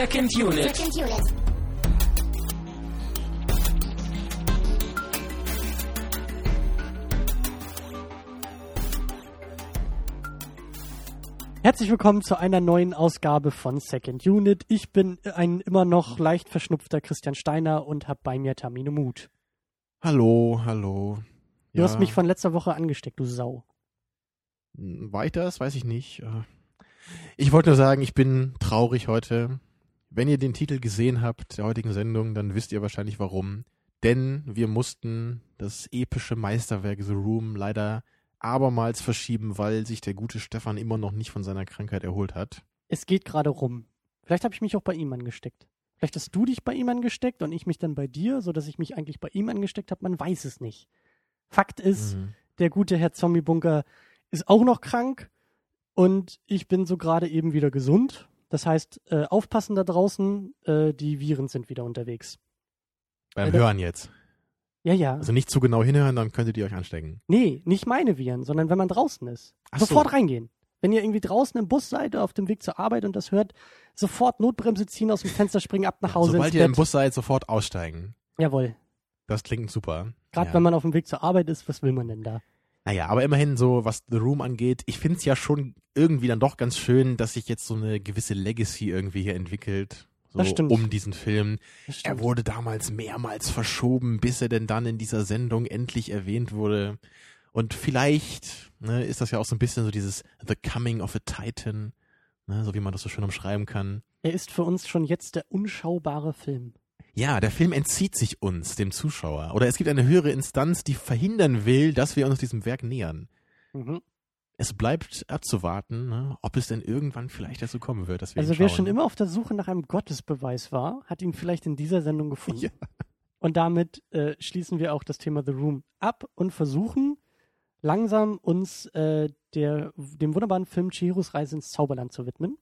Second Unit. Second Unit. Herzlich willkommen zu einer neuen Ausgabe von Second Unit. Ich bin ein immer noch leicht verschnupfter Christian Steiner und habe bei mir Tamino Mut. Hallo, hallo. Du hast mich von letzter Woche angesteckt, du Sau. War ich das? Weiß ich nicht. Äh, Ich wollte nur sagen, ich bin traurig heute. Wenn ihr den Titel gesehen habt der heutigen Sendung, dann wisst ihr wahrscheinlich warum. Denn wir mussten das epische Meisterwerk The Room leider abermals verschieben, weil sich der gute Stefan immer noch nicht von seiner Krankheit erholt hat. Es geht gerade rum. Vielleicht habe ich mich auch bei ihm angesteckt. Vielleicht hast du dich bei ihm angesteckt und ich mich dann bei dir, sodass ich mich eigentlich bei ihm angesteckt habe. Man weiß es nicht. Fakt ist, Mhm. der gute Herr Zombie-Bunker ist auch noch krank und ich bin so gerade eben wieder gesund. Das heißt, äh, aufpassen da draußen, äh, die Viren sind wieder unterwegs. Beim Alter. Hören jetzt. Ja, ja. Also nicht zu genau hinhören, dann könntet ihr euch anstecken. nee, nicht meine Viren, sondern wenn man draußen ist. Ach so. sofort reingehen. Wenn ihr irgendwie draußen im Bus seid, auf dem Weg zur Arbeit und das hört, sofort Notbremse ziehen, aus dem Fenster springen, ab nach Hause Sobald ihr im. Bus seid, sofort aussteigen. Jawohl. Das klingt super. Gerade Ja. wenn man auf dem Weg zur Arbeit ist, was will man denn da? Naja, aber immerhin so, was The Room angeht, ich finde es ja schon irgendwie dann doch ganz schön, dass sich jetzt so eine gewisse Legacy irgendwie hier entwickelt. So Das stimmt. um diesen Film. Er wurde damals mehrmals verschoben, bis er denn dann in dieser Sendung endlich erwähnt wurde. Und vielleicht ne, ist das ja auch so ein bisschen so dieses The Coming of a Titan, ne, so wie man das so schön umschreiben kann. Er ist für uns schon jetzt der unschaubare Film. Ja, der Film entzieht sich uns, dem Zuschauer. Oder es gibt eine höhere Instanz, die verhindern will, dass wir uns diesem Werk nähern. Mhm. Es bleibt abzuwarten, ne, ob es denn irgendwann vielleicht dazu kommen wird, dass wir Also wer schon immer auf der Suche nach einem Gottesbeweis war, hat ihn vielleicht in dieser Sendung gefunden. Ja. Und damit äh, schließen wir auch das Thema The Room ab und versuchen langsam uns äh, der, dem wunderbaren Film Chihiros Reise ins Zauberland zu widmen.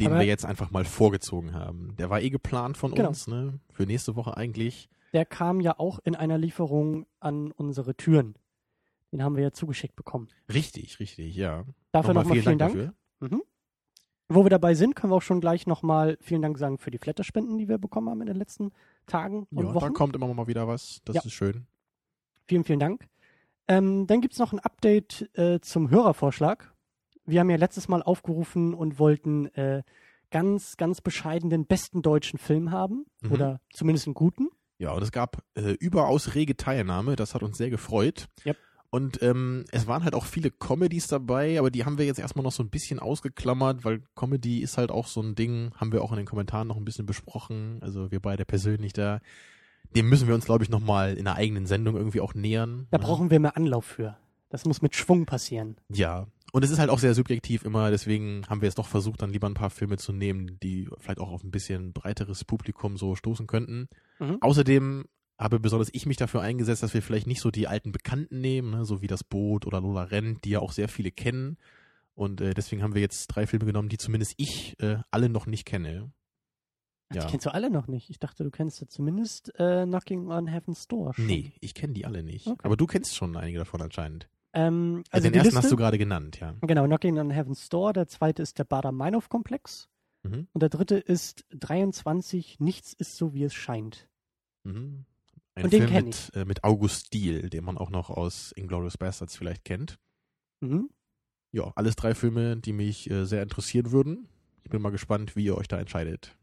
Den aber- wir jetzt einfach mal vorgezogen haben. Der war eh geplant von Genau. uns, ne? Für nächste Woche eigentlich. Der kam ja auch in einer Lieferung an unsere Türen. Den haben wir ja zugeschickt bekommen. Richtig, richtig, ja. Dafür nochmal vielen, Dank. dafür. Mhm. Wo wir dabei sind, können wir auch schon gleich nochmal vielen Dank sagen für die Flatterspenden, die wir bekommen haben in den letzten Tagen und Ja, da Wochen. kommt immer mal wieder was. Das Ja. ist schön. Vielen, vielen Dank. Ähm, dann gibt es noch ein Update äh, zum Hörervorschlag. Wir haben ja letztes Mal aufgerufen und wollten äh, ganz, ganz bescheiden den besten deutschen Film haben. Mhm. Oder zumindest einen guten. Ja, und es gab äh, überaus rege Teilnahme. Das hat uns sehr gefreut. Yep. Und ähm, es waren halt auch viele Comedies dabei, aber die haben wir jetzt erstmal noch so ein bisschen ausgeklammert, weil Comedy ist halt auch so ein Ding, haben wir auch in den Kommentaren noch ein bisschen besprochen. Also wir beide persönlich da. Dem müssen wir uns, glaube ich, nochmal in einer eigenen Sendung irgendwie auch nähern. Da ne? brauchen wir mehr Anlauf für. Das muss mit Schwung passieren. Ja. Und es ist halt auch sehr subjektiv immer, deswegen haben wir es doch versucht, dann lieber ein paar Filme zu nehmen, die vielleicht auch auf ein bisschen breiteres Publikum so stoßen könnten. Mhm. Außerdem habe besonders ich mich dafür eingesetzt, dass wir vielleicht nicht so die alten Bekannten nehmen, ne, so wie das Boot oder Lola Rent, die ja auch sehr viele kennen. Und äh, deswegen haben wir jetzt drei Filme genommen, die zumindest ich äh, alle noch nicht kenne. Ach, Ja. Die kennst du alle noch nicht. Ich dachte, du kennst ja zumindest äh, Knocking on Heaven's Door. Schon. Nee, ich kenne die alle nicht. Okay. Aber du kennst schon einige davon anscheinend. Ähm, Also also den ersten Liste, hast du gerade genannt, ja. Genau, Knocking on Heaven's Door. Der zweite ist der Bader-Meinhof-Komplex. Mhm. Und der dritte ist 23, Nichts ist so, wie es scheint. Mhm. Ein Und den Film mit, äh, mit August Diehl, den man auch noch aus Inglourious Bastards vielleicht kennt. Mhm. Ja, alles drei Filme, die mich äh, sehr interessieren würden. Ich bin mal gespannt, wie ihr euch da entscheidet.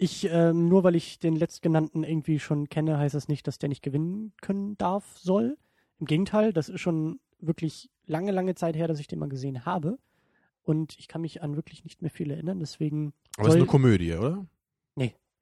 Ich, ähm, nur weil ich den letztgenannten irgendwie schon kenne, heißt das nicht, dass der nicht gewinnen können darf, soll. Im Gegenteil, das ist schon wirklich lange, lange Zeit her, dass ich den mal gesehen habe. Und ich kann mich an wirklich nicht mehr viel erinnern, deswegen Aber es ist eine Komödie, oder?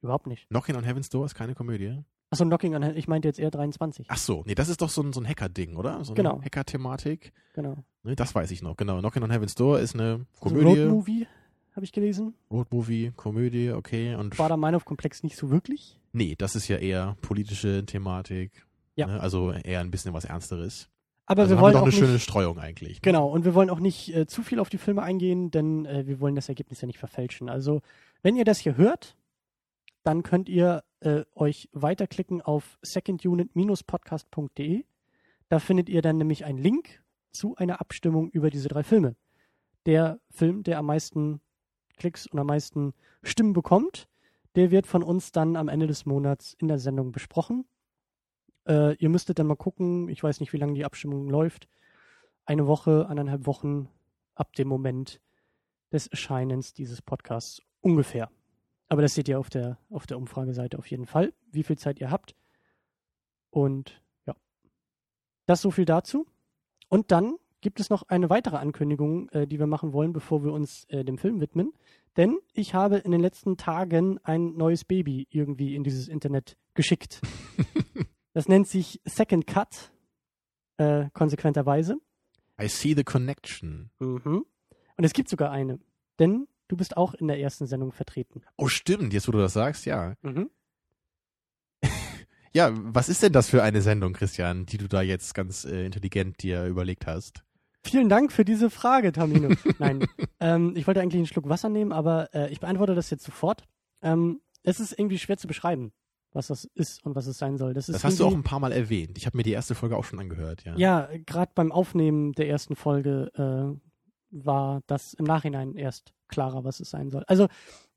überhaupt nicht. Knocking on Heaven's Door ist keine Komödie. Achso, Knocking on Heaven, ich meinte jetzt eher 23. Ach so, nee, das ist doch so ein, so ein Hacker-Ding, oder? So eine Genau. Hacker-Thematik. Genau. Ne, das weiß ich noch, genau. Knocking on Heaven's Door ist eine Also Komödie, Road Movie, habe ich gelesen. Roadmovie, Komödie, okay. Und Bader-Meinhof-Komplex nicht so wirklich. nee, das ist ja eher politische Thematik. Ja. Ne, also eher ein bisschen was Ernsteres. Aber also wir wollen doch auch eine nicht, schöne Streuung eigentlich. ne? Genau, und wir wollen auch nicht äh, zu viel auf die Filme eingehen, denn äh, wir wollen das Ergebnis ja nicht verfälschen. Also, wenn ihr das hier hört, dann könnt ihr äh, euch weiterklicken auf secondunit-podcast.de. Da findet ihr dann nämlich einen Link zu einer Abstimmung über diese drei Filme. Der Film, der am meisten Klicks und am meisten Stimmen bekommt, der wird von uns dann am Ende des Monats in der Sendung besprochen. Äh, ihr müsstet dann mal gucken, ich weiß nicht, wie lange die Abstimmung läuft. Eine Woche, anderthalb Wochen ab dem Moment des Erscheinens dieses Podcasts ungefähr. Aber das seht ihr auf der, auf der Umfrageseite auf jeden Fall, wie viel Zeit ihr habt. Und ja, das so viel dazu. Und dann gibt es noch eine weitere Ankündigung, äh, die wir machen wollen, bevor wir uns äh, dem Film widmen. Denn ich habe in den letzten Tagen ein neues Baby irgendwie in dieses Internet geschickt. das nennt sich Second Cut, äh, konsequenterweise. I see the connection. Mhm. Und es gibt sogar eine. Denn du bist auch in der ersten Sendung vertreten. Oh, stimmt, jetzt wo du das sagst, ja. Mhm. Ja, was ist denn das für eine Sendung, Christian, die du da jetzt ganz äh, intelligent dir überlegt hast? Vielen Dank für diese Frage, Tamino. Nein, ähm, ich wollte eigentlich einen Schluck Wasser nehmen, aber äh, ich beantworte das jetzt sofort. Ähm, es ist irgendwie schwer zu beschreiben, was das ist und was es sein soll. Das, ist Das hast du auch ein paar Mal erwähnt. Ich habe mir die erste Folge auch schon angehört, ja. Ja, gerade beim Aufnehmen der ersten Folge äh, war das im Nachhinein erst klarer, was es sein soll. Also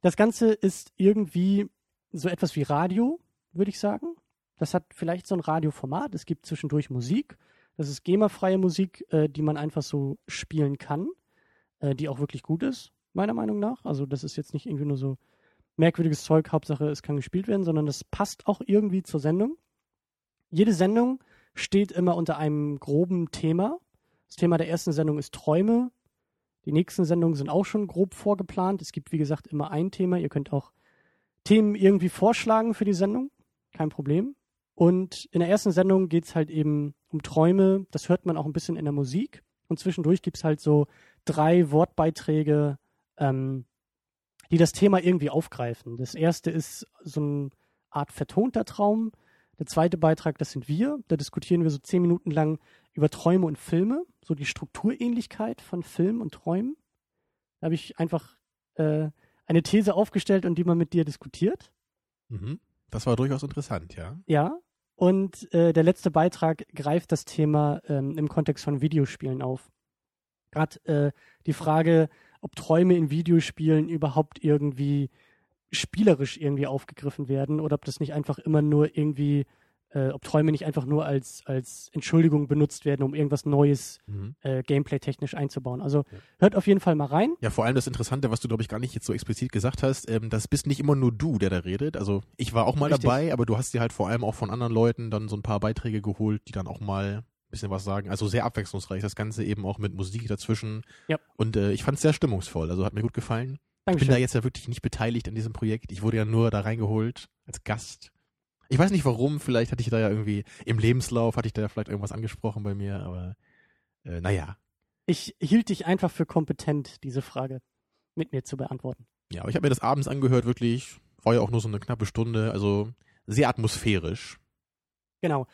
das Ganze ist irgendwie so etwas wie Radio, würde ich sagen. Das hat vielleicht so ein Radioformat. Es gibt zwischendurch Musik. Das ist GEMA-freie Musik, äh, die man einfach so spielen kann, äh, die auch wirklich gut ist, meiner Meinung nach. Also das ist jetzt nicht irgendwie nur so merkwürdiges Zeug, Hauptsache es kann gespielt werden, sondern das passt auch irgendwie zur Sendung. Jede Sendung steht immer unter einem groben Thema. Das Thema der ersten Sendung ist Träume. Die nächsten Sendungen sind auch schon grob vorgeplant. Es gibt, wie gesagt, immer ein Thema. Ihr könnt auch Themen irgendwie vorschlagen für die Sendung. Kein Problem. Und in der ersten Sendung geht es halt eben um Träume. Das hört man auch ein bisschen in der Musik. Und zwischendurch gibt es halt so drei Wortbeiträge, ähm, die das Thema irgendwie aufgreifen. Das erste ist so eine Art vertonter Traum. Der zweite Beitrag, das sind wir. Da diskutieren wir so zehn Minuten lang über Träume und Filme, so die Strukturähnlichkeit von Film und Träumen. Da habe ich einfach äh, eine These aufgestellt und die mal mit dir diskutiert. Mhm. Das war durchaus interessant, ja. Ja. Und äh, der letzte Beitrag greift das Thema ähm, im Kontext von Videospielen auf. Gerade äh, die Frage, ob Träume in Videospielen überhaupt irgendwie spielerisch irgendwie aufgegriffen werden oder ob das nicht einfach immer nur irgendwie, äh, ob Träume nicht einfach nur als, als Entschuldigung benutzt werden, um irgendwas Neues Mhm. äh, gameplay-technisch einzubauen. Also hört auf jeden Fall mal rein. Ja, vor allem das Interessante, was du, glaube ich, gar nicht jetzt so explizit gesagt hast, ähm, das bist nicht immer nur du, der da redet. Also ich war auch mal Richtig. dabei, aber du hast dir halt vor allem auch von anderen Leuten dann so ein paar Beiträge geholt, die dann auch mal bisschen was sagen. Also sehr abwechslungsreich, das Ganze eben auch mit Musik dazwischen. Ja. Und äh, ich fand es sehr stimmungsvoll, also hat mir gut gefallen. Ich bin Dankeschön. da jetzt ja wirklich nicht beteiligt an diesem Projekt. Ich wurde ja nur da reingeholt als Gast. Ich weiß nicht warum, vielleicht hatte ich da ja irgendwie im Lebenslauf, hatte ich da ja vielleicht irgendwas angesprochen bei mir, aber äh, naja. Ich hielt dich einfach für kompetent, diese Frage mit mir zu beantworten. Ja, aber ich habe mir das abends angehört, wirklich. War ja auch nur so eine knappe Stunde, also sehr atmosphärisch. Genau.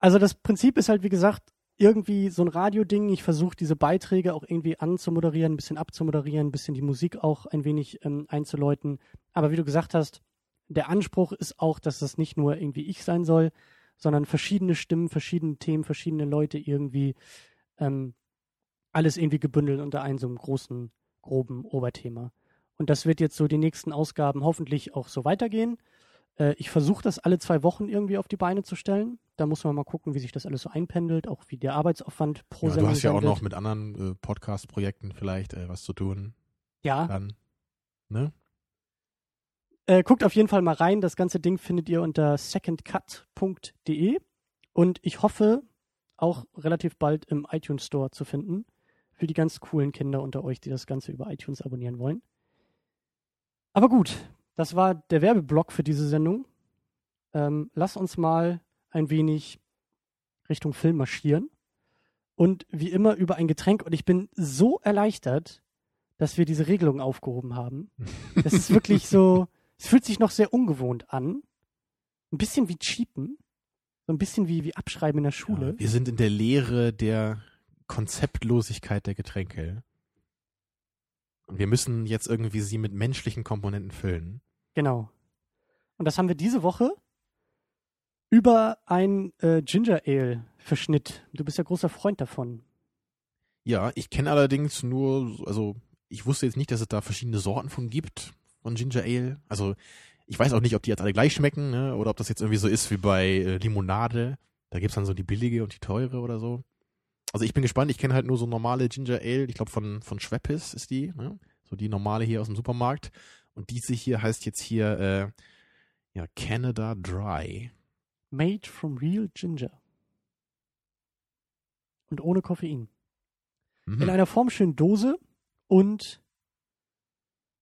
Also das Prinzip ist halt, wie gesagt, irgendwie so ein Radioding. Ich versuche diese Beiträge auch irgendwie anzumoderieren, ein bisschen abzumoderieren, ein bisschen die Musik auch ein wenig ähm, einzuläuten. Aber wie du gesagt hast, der Anspruch ist auch, dass das nicht nur irgendwie ich sein soll, sondern verschiedene Stimmen, verschiedene Themen, verschiedene Leute irgendwie ähm, alles irgendwie gebündelt unter einem so einem großen, groben Oberthema. Und das wird jetzt so die nächsten Ausgaben hoffentlich auch so weitergehen. Äh, ich versuche das alle zwei Wochen irgendwie auf die Beine zu stellen. Da muss man mal gucken, wie sich das alles so einpendelt, auch wie der Arbeitsaufwand pro Ja, du Sendung hast ja auch noch mit anderen äh, Podcast-Projekten vielleicht äh, was zu tun. Ja, Dann, ne? äh, guckt auf jeden Fall mal rein. Das ganze Ding findet ihr unter secondcut.de und ich hoffe auch relativ bald im iTunes Store zu finden für die ganz coolen Kinder unter euch, die das Ganze über iTunes abonnieren wollen. Aber gut, das war der Werbeblock für diese Sendung. Ähm, lass uns mal ein wenig Richtung Film marschieren und wie immer über ein Getränk. Und ich bin so erleichtert, dass wir diese Regelung aufgehoben haben. Das ist wirklich so, es fühlt sich noch sehr ungewohnt an. Ein bisschen wie Cheaten. So ein bisschen wie, wie Abschreiben in der Schule. Ja, wir sind in der Lehre der Konzeptlosigkeit der Getränke. Und wir müssen jetzt irgendwie sie mit menschlichen Komponenten füllen. Genau. Und das haben wir diese Woche über ein äh, Ginger Ale Verschnitt. Du bist ja großer Freund davon. Ja, ich kenne allerdings nur, so- also ich wusste jetzt nicht, dass es da verschiedene Sorten von gibt, von Ginger Ale. Also ich weiß auch nicht, ob die jetzt alle gleich schmecken, ne? oder ob das jetzt irgendwie so ist wie bei äh, Limonade. Da gibt's dann so die billige und die teure oder so. Also ich bin gespannt, ich kenne halt nur so normale Ginger Ale, ich glaube von, von Schweppes ist die, ne? so die normale hier aus dem Supermarkt. Und diese hier heißt jetzt hier, äh, ja, Canada Dry. Made from real ginger. Und ohne Koffein. Mhm. In einer formschönen Dose und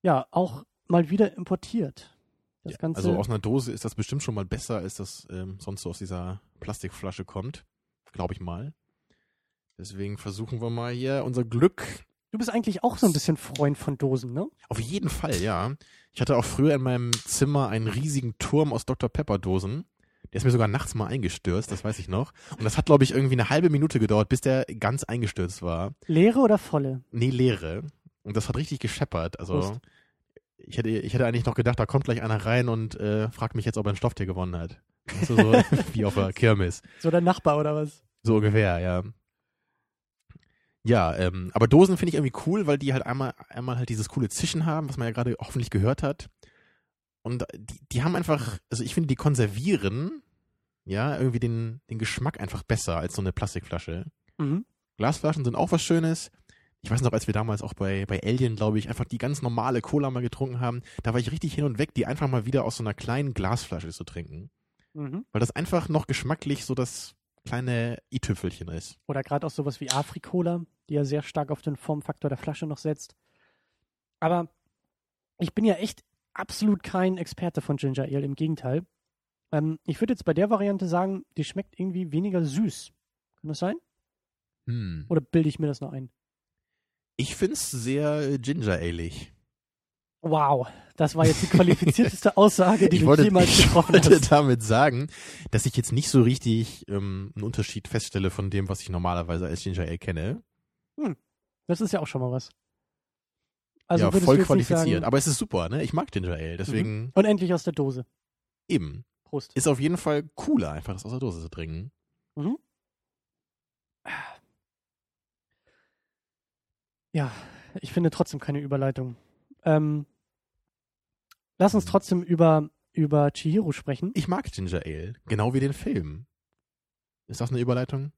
ja, auch mal wieder importiert. Ja, also aus einer Dose ist das bestimmt schon mal besser, als das ähm, sonst so aus dieser Plastikflasche kommt. Glaube ich mal. Deswegen versuchen wir mal hier unser Glück. du bist eigentlich auch so ein bisschen Freund von Dosen, ne? Auf jeden Fall, ja. Ich hatte auch früher in meinem Zimmer einen riesigen Turm aus Dr. Pepper Dosen. Der ist mir sogar nachts mal eingestürzt, das weiß ich noch. Und das hat, glaube ich, irgendwie eine halbe Minute gedauert, bis der ganz eingestürzt war. Leere oder volle? Nee, leere. Und das hat richtig gescheppert. Also ich hätte, ich hätte eigentlich noch gedacht, da kommt gleich einer rein und äh, fragt mich jetzt, ob er ein Stofftier gewonnen hat. Du, so wie auf der Kirmes. So der Nachbar oder was? So ungefähr, ja. Ja, ähm, aber Dosen finde ich irgendwie cool, weil die halt einmal, einmal halt dieses coole Zischen haben, was man ja gerade hoffentlich gehört hat. Und die, die haben einfach, also ich finde, die konservieren, ja, irgendwie den, den Geschmack einfach besser als so eine Plastikflasche. Mhm. Glasflaschen sind auch was Schönes. Ich weiß noch, als wir damals auch bei, bei Alien, glaube ich, einfach die ganz normale Cola mal getrunken haben, da war ich richtig hin und weg, die einfach mal wieder aus so einer kleinen Glasflasche zu trinken. Mhm. Weil das einfach noch geschmacklich so das kleine i-Tüpfelchen ist. Oder gerade auch sowas wie Afrikola, die ja sehr stark auf den Formfaktor der Flasche noch setzt. Aber ich bin ja echt absolut kein Experte von Ginger Ale, im Gegenteil. Ähm, ich würde jetzt bei der Variante sagen, die schmeckt irgendwie weniger süß. Kann das sein? Hm. Oder bilde ich mir das noch ein? Ich find's sehr äh, ginger-alig. Wow, das war jetzt die qualifizierteste Aussage, die Ich du wollte, jemals ich getroffen wollte hast. damit sagen, dass ich jetzt nicht so richtig ähm, einen Unterschied feststelle von dem, was ich normalerweise als Ginger Ale kenne. Das ist ja auch schon mal was. Also ja, voll qualifiziert. Sagen, Aber es ist super, ne? Ich mag Ginger Ale, deswegen und endlich aus der Dose. eben. Prost. Ist auf jeden Fall cooler, einfach das aus der Dose zu trinken. Ja, ich finde trotzdem keine Überleitung. Ähm, lass uns trotzdem über, über Chihiro sprechen. Ich mag Ginger Ale, genau wie den Film. Ist das eine Überleitung?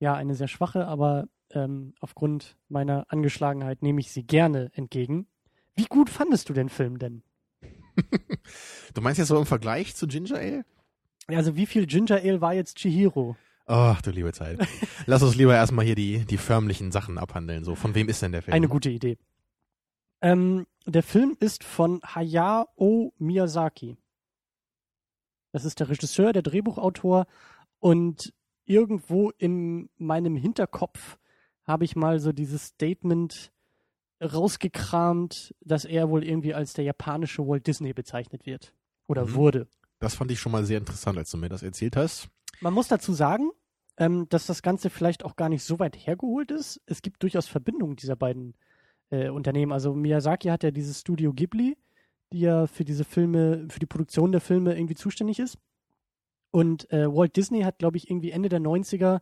Ja, eine sehr schwache, aber ähm, aufgrund meiner Angeschlagenheit nehme ich sie gerne entgegen. Wie gut fandest du den Film denn? du meinst jetzt so im Vergleich zu Ginger Ale? Also wie viel Ginger Ale war jetzt Chihiro? Ach, du liebe Zeit. Lass uns lieber erstmal hier die, die förmlichen Sachen abhandeln. So, von wem ist denn der Film? Eine gute Idee. Ähm, der Film ist von Hayao Miyazaki. Das ist der Regisseur, der Drehbuchautor und irgendwo in meinem Hinterkopf habe ich mal so dieses Statement rausgekramt, dass er wohl irgendwie als der japanische Walt Disney bezeichnet wird oder Mhm. wurde. Das fand ich schon mal sehr interessant, als du mir das erzählt hast. Man muss dazu sagen, ähm, dass das Ganze vielleicht auch gar nicht so weit hergeholt ist. Es gibt durchaus Verbindungen dieser beiden äh, Unternehmen. Also Miyazaki hat ja dieses Studio Ghibli, die ja für diese Filme, für die Produktion der Filme irgendwie zuständig ist. Und äh, Walt Disney hat, glaube ich, irgendwie Ende der 90er,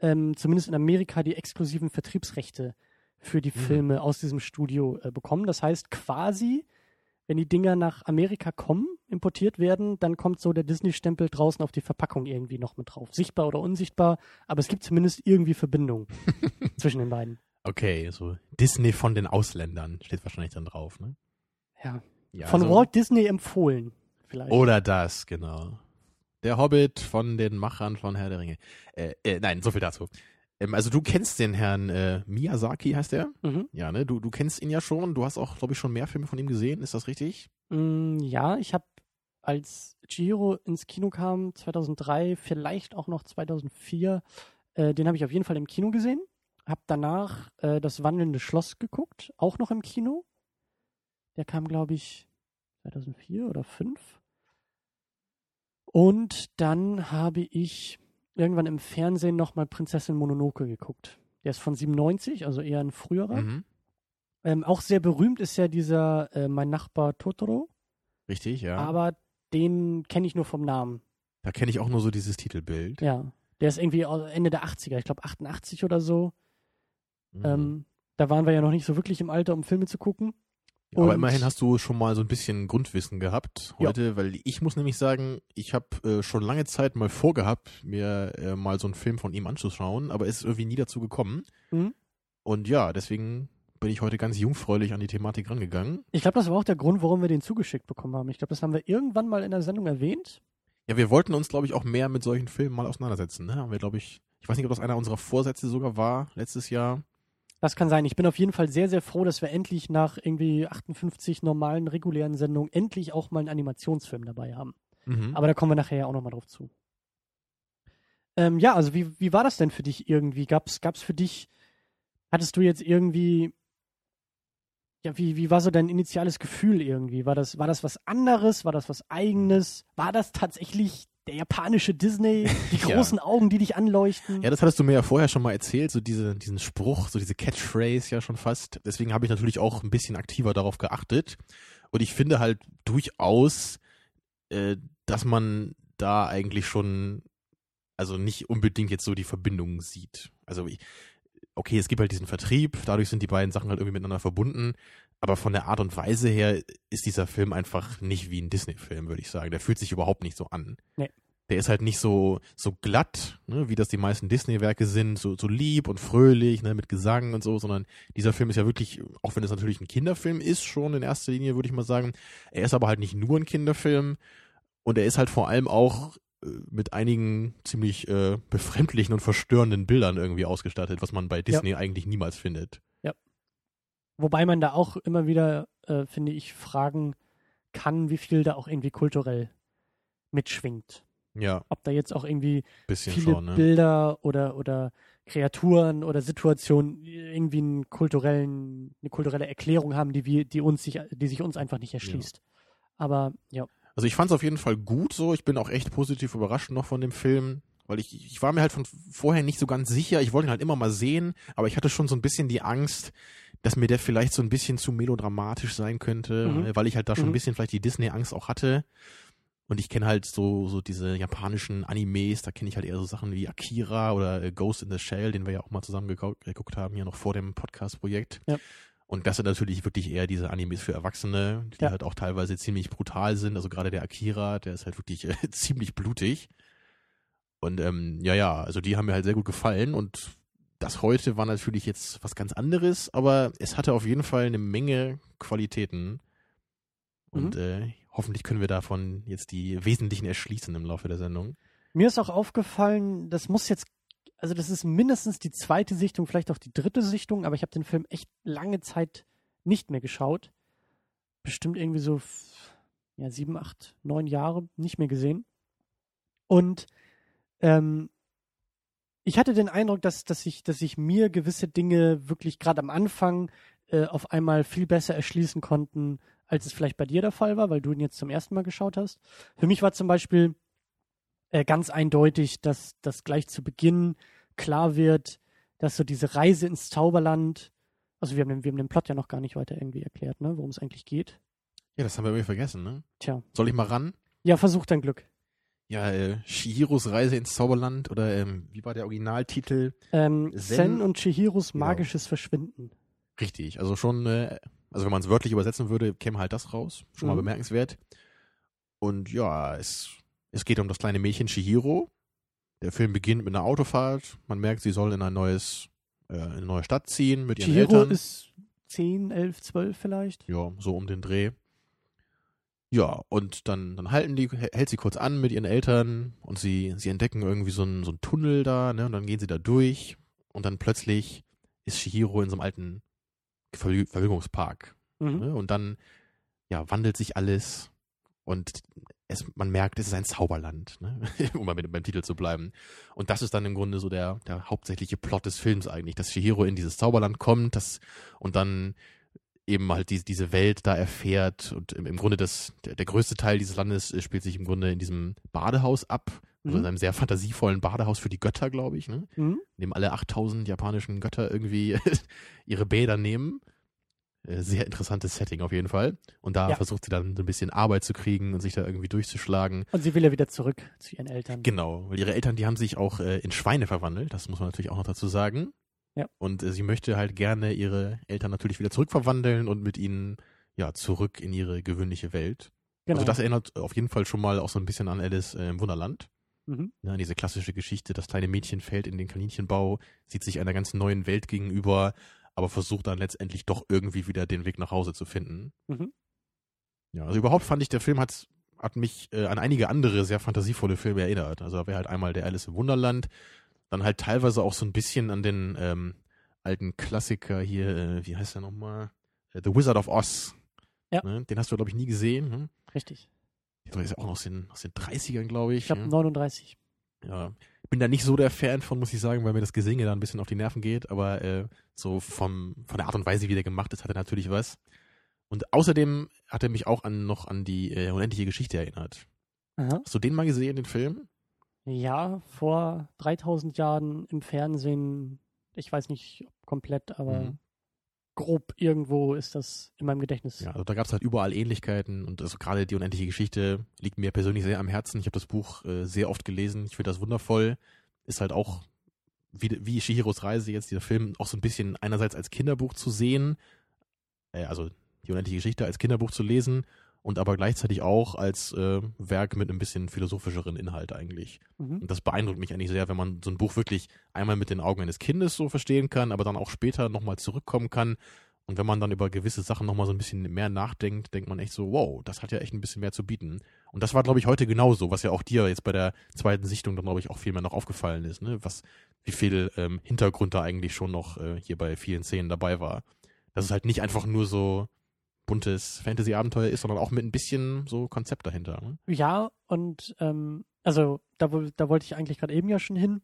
ähm, zumindest in Amerika, die exklusiven Vertriebsrechte für die Mhm. Filme aus diesem Studio äh, bekommen. Das heißt quasi, wenn die Dinger nach Amerika kommen, importiert werden, dann kommt so der Disney-Stempel draußen auf die Verpackung irgendwie noch mit drauf. Sichtbar oder unsichtbar, aber es gibt zumindest irgendwie Verbindung zwischen den beiden. Okay, so Disney von den Ausländern steht wahrscheinlich dann drauf, ne? Ja. Ja, Von also- Walt Disney empfohlen, vielleicht. Oder das, genau. Der Hobbit von den Machern von Herr der Ringe. Äh, äh, nein, so viel dazu. Ähm, also du kennst den Herrn äh, Miyazaki, heißt der? Mhm. Ja, ne? Du, du kennst ihn ja schon. Du hast auch, glaube ich, schon mehr Filme von ihm gesehen. Ist das richtig? Mm, ja, ich habe als Chihiro ins Kino kam, 2003, vielleicht auch noch 2004, äh, den habe ich auf jeden Fall im Kino gesehen. Hab danach äh, das wandelnde Schloss geguckt, auch noch im Kino. Der kam, glaube ich, 2004 oder 2005. Und dann habe ich irgendwann im Fernsehen nochmal Prinzessin Mononoke geguckt. Der ist von 97, also eher ein früherer. Mhm. Ähm, auch sehr berühmt ist ja dieser äh, Mein Nachbar Totoro, Richtig, ja. aber den kenne ich nur vom Namen. da kenne ich auch nur so dieses Titelbild. Ja. Der ist irgendwie Ende der 80er, ich glaube 88 oder so. Mhm. Ähm, Da waren wir ja noch nicht so wirklich im Alter, um Filme zu gucken. Ja, aber immerhin hast du schon mal so ein bisschen Grundwissen gehabt heute, weil ich muss nämlich sagen, ich habe äh, schon lange Zeit mal vorgehabt, mir äh, mal so einen Film von ihm anzuschauen, aber es ist irgendwie nie dazu gekommen. Mhm. Und ja, deswegen bin ich heute ganz jungfräulich an die Thematik rangegangen. Ich glaube, das war auch der Grund, warum wir den zugeschickt bekommen haben. Ich glaube, das haben wir irgendwann mal in der Sendung erwähnt. Ja, wir wollten uns, glaube ich, auch mehr mit solchen Filmen mal auseinandersetzen. Ne? Haben wir, glaube ich, ich weiß nicht, ob das einer unserer Vorsätze sogar war letztes Jahr. Das kann sein. Ich bin auf jeden Fall sehr, sehr froh, dass wir endlich nach irgendwie 58 normalen, regulären Sendungen endlich auch mal einen Animationsfilm dabei haben. Mhm. Aber da kommen wir nachher ja auch nochmal drauf zu. Ähm, ja, also wie, wie war das denn für dich irgendwie? Gab's, gab's für dich, hattest du jetzt irgendwie, ja, wie, wie war so dein initiales Gefühl irgendwie? War das, war das was anderes? War das was eigenes? War das tatsächlich der japanische Disney? Die Ja. großen Augen, die dich anleuchten? Ja, das hattest du mir ja vorher schon mal erzählt, so diese, diesen Spruch, so diese Catchphrase ja schon fast. Deswegen habe ich natürlich auch ein bisschen aktiver darauf geachtet. Und ich finde halt durchaus, äh, dass man da eigentlich schon, also nicht unbedingt jetzt so die Verbindung sieht. Also ich, okay, es gibt halt diesen Vertrieb, dadurch sind die beiden Sachen halt irgendwie miteinander verbunden. Aber von der Art und Weise her ist dieser Film einfach nicht wie ein Disney-Film, würde ich sagen. Der fühlt sich überhaupt nicht so an. Nee. Der ist halt nicht so, so glatt, ne, wie das die meisten Disney-Werke sind, so, so lieb und fröhlich, ne, mit Gesang und so, sondern dieser Film ist ja wirklich, auch wenn es natürlich ein Kinderfilm ist, schon in erster Linie, würde ich mal sagen, er ist aber halt nicht nur ein Kinderfilm und er ist halt vor allem auch äh, mit einigen ziemlich äh, befremdlichen und verstörenden Bildern irgendwie ausgestattet, was man bei Disney eigentlich niemals findet. Wobei man da auch immer wieder, äh, finde ich, fragen kann, wie viel da auch irgendwie kulturell mitschwingt. Ja, Ob da jetzt auch irgendwie bisschen viele schon, ne? Bilder oder, oder Kreaturen oder Situationen irgendwie einen kulturellen, eine kulturelle Erklärung haben, die wir, die uns sich, die sich uns einfach nicht erschließt. Aber ja, Also ich fand es auf jeden Fall gut so. Ich bin auch echt positiv überrascht noch von dem Film, weil ich, ich war mir halt von vorher nicht so ganz sicher. Ich wollte ihn halt immer mal sehen, aber ich hatte schon so ein bisschen die Angst, dass mir der vielleicht so ein bisschen zu melodramatisch sein könnte, Mhm. äh, weil ich halt da schon Mhm. ein bisschen vielleicht die Disney-Angst auch hatte. Und ich kenne halt so, so diese japanischen Animes, da kenne ich halt eher so Sachen wie Akira oder äh, Ghost in the Shell, den wir ja auch mal zusammen geguckt haben, hier noch vor dem Podcast-Projekt. Ja. Und das sind natürlich wirklich eher diese Animes für Erwachsene, die Ja. halt auch teilweise ziemlich brutal sind. Also gerade der Akira, der ist halt wirklich äh, ziemlich blutig. Und ähm, ja, ja, also die haben mir halt sehr gut gefallen. Und das heute war natürlich jetzt was ganz anderes, aber es hatte auf jeden Fall eine Menge Qualitäten. Und äh, hoffentlich können wir davon jetzt die wesentlichen erschließen im Laufe der Sendung. mir ist auch aufgefallen, das muss jetzt, also das ist mindestens die zweite Sichtung, vielleicht auch die dritte Sichtung, aber ich habe den Film echt lange Zeit nicht mehr geschaut. Bestimmt irgendwie so ja, sieben, acht, neun Jahre nicht mehr gesehen. Und ähm, ich hatte den Eindruck, dass, dass, ich, dass ich mir gewisse Dinge wirklich gerade am Anfang äh, auf einmal viel besser erschließen konnten, als es vielleicht bei dir der Fall war, weil du ihn jetzt zum ersten Mal geschaut hast. Für mich war zum Beispiel äh, ganz eindeutig, dass das gleich zu Beginn klar wird, dass so diese Reise ins Zauberland, also wir haben den, wir haben den Plot ja noch gar nicht weiter irgendwie erklärt, ne, worum es eigentlich geht. Ja, das haben wir irgendwie vergessen, ne? Tja. Soll ich mal ran? Ja, versuch dein Glück. Ja, äh, Shihiros Reise ins Zauberland oder ähm, wie war der Originaltitel? Ähm, Zen- Zen und Chihiros Genau. magisches Verschwinden. Richtig, also schon, äh, also wenn man es wörtlich übersetzen würde, käme halt das raus. Schon mal Mhm. bemerkenswert. Und ja, es, es geht um das kleine Mädchen Shihiro. Der Film beginnt mit einer Autofahrt. Man merkt, sie soll in ein neues, äh, in eine neue Stadt ziehen mit ihren Chihiro Eltern. ist 10, 11, 12 vielleicht. Ja, so um den Dreh. Ja, und dann, dann halten die, hält sie kurz an mit ihren Eltern und sie, sie entdecken irgendwie so einen, so einen Tunnel da, ne, und dann gehen sie da durch und dann plötzlich ist Shihiro in so einem alten Vergnügungspark. Mhm. Ne, und dann, ja, wandelt sich alles und es, man merkt, es ist ein Zauberland, ne? um mal mit, beim Titel zu bleiben. Und das ist dann im Grunde so der, der hauptsächliche Plot des Films eigentlich, dass Shihiro in dieses Zauberland kommt das, und dann eben halt die, diese Welt da erfährt und im, im Grunde das, der, der größte Teil dieses Landes äh, spielt sich im Grunde in diesem Badehaus ab, also Mhm. in einem sehr fantasievollen Badehaus für die Götter, glaube ich, ne? Mhm. in dem alle 8000 japanischen Götter irgendwie ihre Bäder nehmen. Äh, Sehr interessantes Setting auf jeden Fall. Und da Ja. versucht sie dann so ein bisschen Arbeit zu kriegen und sich da irgendwie durchzuschlagen. Und sie will ja wieder zurück zu ihren Eltern. Genau, weil ihre Eltern, die haben sich auch äh, in Schweine verwandelt, das muss man natürlich auch noch dazu sagen. Ja. Und äh, sie möchte halt gerne ihre Eltern natürlich wieder zurückverwandeln und mit ihnen ja zurück in ihre gewöhnliche Welt. Genau. Also das erinnert auf jeden Fall schon mal auch so ein bisschen an Alice äh, im Wunderland. mhm. Ne, diese klassische Geschichte, das kleine Mädchen fällt in den Kaninchenbau, sieht sich einer ganz neuen Welt gegenüber, aber versucht dann letztendlich doch irgendwie wieder den Weg nach Hause zu finden. Mhm. Ja, also überhaupt fand ich, der Film hat, hat mich äh, an einige andere sehr fantasievolle Filme erinnert. Also da wäre halt einmal der Alice im Wunderland, dann halt teilweise auch so ein bisschen an den ähm, alten Klassiker hier, äh, wie heißt der nochmal? Äh, The Wizard of Oz. Ja. Ne? Den hast du, glaube ich, nie gesehen. Hm? Richtig. Der ist ja auch noch aus den, aus den 30ern, glaube ich. Ich glaube ja. 39. Ja, bin da nicht so der Fan von, muss ich sagen, weil mir das Gesinge da ein bisschen auf die Nerven geht, aber äh, so vom, von der Art und Weise, wie der gemacht ist, hat er natürlich was. Und außerdem hat er mich auch an, noch an die äh, unendliche Geschichte erinnert. Aha. Hast du den mal gesehen, den Film? Ja, vor 3000 Jahren im Fernsehen, ich weiß nicht komplett, aber Mhm. grob irgendwo ist das in meinem Gedächtnis. Ja, also da gab es halt überall Ähnlichkeiten und also gerade die unendliche Geschichte liegt mir persönlich sehr am Herzen. Ich habe das Buch äh, sehr oft gelesen. Ich finde das wundervoll. Ist halt auch wie, wie Shihiros Reise jetzt, dieser Film, auch so ein bisschen einerseits als Kinderbuch zu sehen, äh, also die unendliche Geschichte als Kinderbuch zu lesen und aber gleichzeitig auch als äh, Werk mit ein bisschen philosophischeren Inhalt eigentlich. Mhm. Und das beeindruckt mich eigentlich sehr, wenn man so ein Buch wirklich einmal mit den Augen eines Kindes so verstehen kann, aber dann auch später nochmal zurückkommen kann. Und wenn man dann über gewisse Sachen nochmal so ein bisschen mehr nachdenkt, denkt man echt so, wow, das hat ja echt ein bisschen mehr zu bieten. Und das war, glaube ich, heute genauso, was ja auch dir jetzt bei der zweiten Sichtung dann, glaube ich, auch viel mehr noch aufgefallen ist, ne? Was, wie viel ähm, Hintergrund da eigentlich schon noch äh, hier bei vielen Szenen dabei war. Dass es halt nicht einfach nur so buntes Fantasy-Abenteuer ist, sondern auch mit ein bisschen so Konzept dahinter. Ne? Ja, und ähm, also da, da wollte ich eigentlich gerade eben ja schon hin,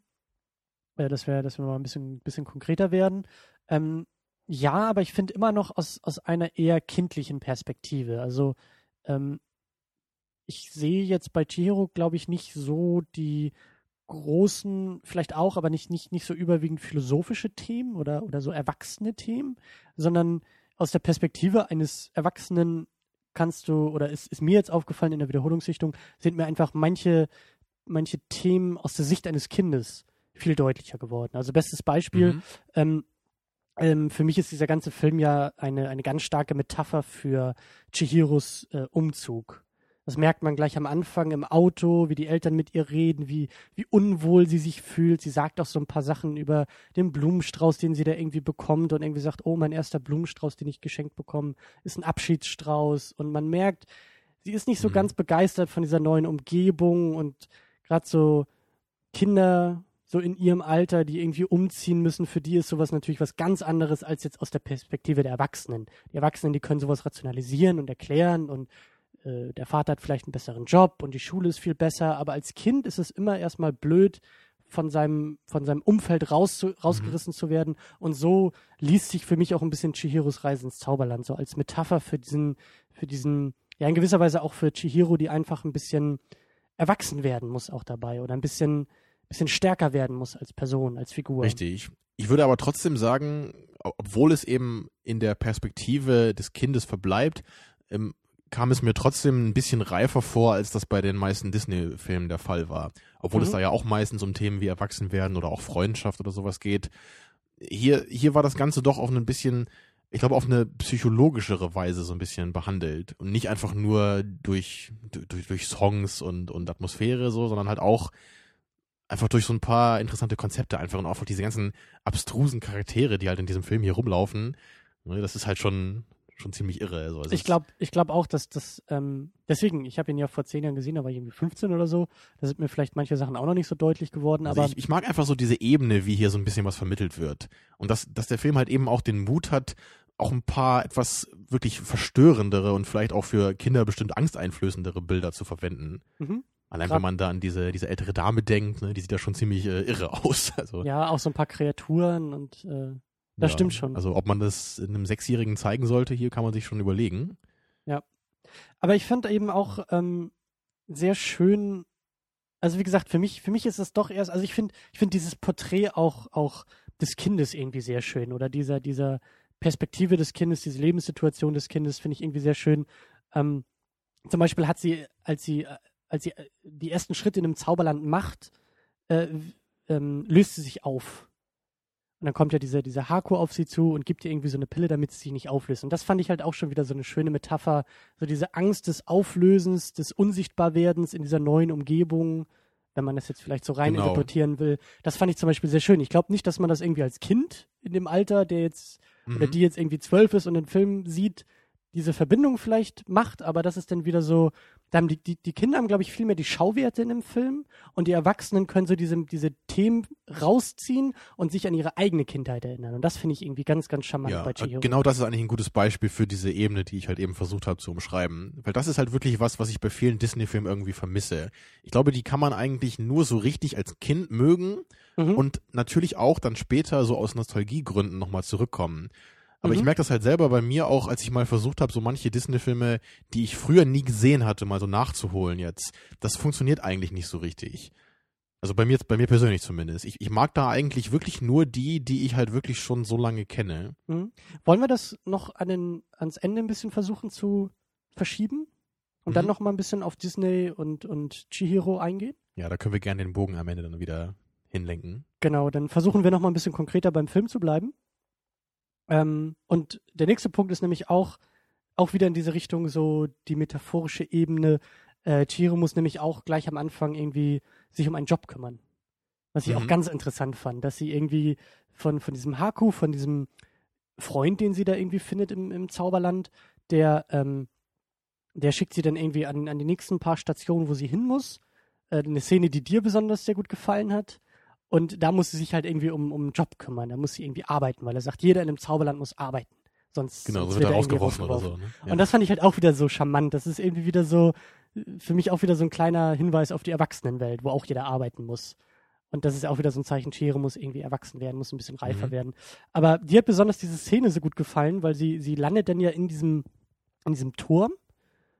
äh, dass wir, dass wir mal ein bisschen, bisschen konkreter werden. Ähm, ja, aber ich finde immer noch aus, aus einer eher kindlichen Perspektive. Also ähm, ich sehe jetzt bei Chihiro, glaube ich, nicht so die großen, vielleicht auch, aber nicht, nicht, nicht so überwiegend philosophische Themen oder, oder so erwachsene Themen, sondern aus der Perspektive eines Erwachsenen kannst du, oder ist, ist mir jetzt aufgefallen in der Wiederholungssichtung, sind mir einfach manche, manche Themen aus der Sicht eines Kindes viel deutlicher geworden. Also bestes Beispiel, Mhm. ähm, ähm, für mich ist dieser ganze Film ja eine, eine ganz starke Metapher für Chihiros äh, Umzug. Das merkt man gleich am Anfang im Auto, wie die Eltern mit ihr reden, wie, wie unwohl sie sich fühlt. Sie sagt auch so ein paar Sachen über den Blumenstrauß, den sie da irgendwie bekommt und irgendwie sagt, oh, mein erster Blumenstrauß, den ich geschenkt bekomme, ist ein Abschiedsstrauß. Und man merkt, sie ist nicht so Mhm. ganz begeistert von dieser neuen Umgebung und gerade so Kinder so in ihrem Alter, die irgendwie umziehen müssen, für die ist sowas natürlich was ganz anderes als jetzt aus der Perspektive der Erwachsenen. Die Erwachsenen, die können sowas rationalisieren und erklären und äh, der Vater hat vielleicht einen besseren Job und die Schule ist viel besser, aber als Kind ist es immer erstmal blöd, von seinem, von seinem Umfeld raus rausgerissen zu werden. Und so liest sich für mich auch ein bisschen Chihiros Reise ins Zauberland, so als Metapher für diesen, für diesen, ja, in gewisser Weise auch für Chihiro, die einfach ein bisschen erwachsen werden muss auch dabei oder ein bisschen, bisschen stärker werden muss als Person, als Figur. Richtig. Ich würde aber trotzdem sagen, ob- obwohl es eben in der Perspektive des Kindes verbleibt, ähm, kam es mir trotzdem ein bisschen reifer vor, als das bei den meisten Disney-Filmen der Fall war. Obwohl es Mhm. da ja auch meistens um Themen wie Erwachsenwerden oder auch Freundschaft oder sowas geht. Hier, hier war das Ganze doch auf ein bisschen, ich glaube, auf eine psychologischere Weise so ein bisschen behandelt. Und nicht einfach nur durch, durch, durch Songs und, und Atmosphäre so, sondern halt auch einfach durch so ein paar interessante Konzepte einfach und auch diese ganzen abstrusen Charaktere, die halt in diesem Film hier rumlaufen. Ne, Das ist halt schon, schon ziemlich irre. Also Ich glaube ich glaub auch, dass das, ähm, deswegen, ich habe ihn ja vor zehn Jahren gesehen, da war ich irgendwie 15 oder so. Da sind mir vielleicht manche Sachen auch noch nicht so deutlich geworden, Also aber ich, ich mag einfach so diese Ebene, wie hier so ein bisschen was vermittelt wird. Und dass, dass der Film halt eben auch den Mut hat, auch ein paar etwas wirklich verstörendere und vielleicht auch für Kinder bestimmt angsteinflößendere Bilder zu verwenden. mhm. Allein Grad- wenn man da an diese, diese ältere Dame denkt, ne, die sieht ja schon ziemlich äh, irre aus. Also, ja, auch so ein paar Kreaturen und äh, Das stimmt schon. Also ob man das einem Sechsjährigen zeigen sollte, hier kann man sich schon überlegen. Aber ich fand eben auch ähm, sehr schön, also wie gesagt, für mich, für mich ist es doch erst, also ich finde, ich finde dieses Porträt auch, auch des Kindes irgendwie sehr schön oder dieser, dieser Perspektive des Kindes, diese Lebenssituation des Kindes finde ich irgendwie sehr schön. Ähm, zum Beispiel hat sie, als sie, äh, als sie äh, die ersten Schritte in einem Zauberland macht, äh, ähm, löst sie sich auf. Und dann kommt ja dieser, dieser Haku auf sie zu und gibt ihr irgendwie so eine Pille, damit sie sich nicht auflöst. Und das fand ich halt auch schon wieder so eine schöne Metapher. So diese Angst des Auflösens, des Unsichtbarwerdens in dieser neuen Umgebung, wenn man das jetzt vielleicht so rein Genau. interpretieren will. Das fand ich zum Beispiel sehr schön. Ich glaube nicht, dass man das irgendwie als Kind in dem Alter, der jetzt oder Mhm. die jetzt irgendwie zwölf ist und den Film sieht, diese Verbindung vielleicht macht, aber das ist dann wieder so, da haben die, die, die Kinder haben, glaube ich, viel mehr die Schauwerte in dem Film und die Erwachsenen können so diese, diese Themen rausziehen und sich an ihre eigene Kindheit erinnern. Und das finde ich irgendwie ganz, ganz charmant Ja, bei Chihiro. genau das ist eigentlich ein gutes Beispiel für diese Ebene, die ich halt eben versucht habe zu umschreiben. Weil das ist halt wirklich was, was ich bei vielen Disney-Filmen irgendwie vermisse. Ich glaube, die kann man eigentlich nur so richtig als Kind mögen Mhm. und natürlich auch dann später so aus Nostalgiegründen nochmal zurückkommen. Aber ich Mhm. merke das halt selber bei mir auch, als ich mal versucht habe, so manche Disney-Filme, die ich früher nie gesehen hatte, mal so nachzuholen jetzt. Das funktioniert eigentlich nicht so richtig. Also bei mir, bei mir persönlich zumindest. Ich, ich mag da eigentlich wirklich nur die, die ich halt wirklich schon so lange kenne. Mhm. Wollen wir das noch an den, ans Ende ein bisschen versuchen zu verschieben? Und dann Mhm. noch mal ein bisschen auf Disney und, und Chihiro eingehen? Ja, da können wir gerne den Bogen am Ende dann wieder hinlenken. Genau, dann versuchen wir noch mal ein bisschen konkreter beim Film zu bleiben. Ähm, und der nächste Punkt ist nämlich auch, auch wieder in diese Richtung so die metaphorische Ebene. Äh, Chihiro muss nämlich auch gleich am Anfang irgendwie sich um einen Job kümmern. Was ich Mhm. auch ganz interessant fand, dass sie irgendwie von, von diesem Haku, von diesem Freund, den sie da irgendwie findet im, im Zauberland, der, ähm, der schickt sie dann irgendwie an, an die nächsten paar Stationen, wo sie hin muss. Äh, eine Szene, die dir besonders sehr gut gefallen hat. Und da muss sie sich halt irgendwie um, um einen Job kümmern. Da muss sie irgendwie arbeiten, weil er sagt, jeder in einem Zauberland muss arbeiten. Sonst, Genau, sonst so wird er rausgeworfen oder so. Ne? Ja. Und das fand ich halt auch wieder so charmant. Das ist irgendwie wieder so, äh, für mich auch wieder so ein kleiner Hinweis auf die Erwachsenenwelt, wo auch jeder arbeiten muss. Und das ist auch wieder so ein Zeichen, Schere muss irgendwie erwachsen werden, muss ein bisschen reifer Mhm. werden. Aber dir hat besonders diese Szene so gut gefallen, weil sie, sie landet dann ja in diesem, in diesem Turm.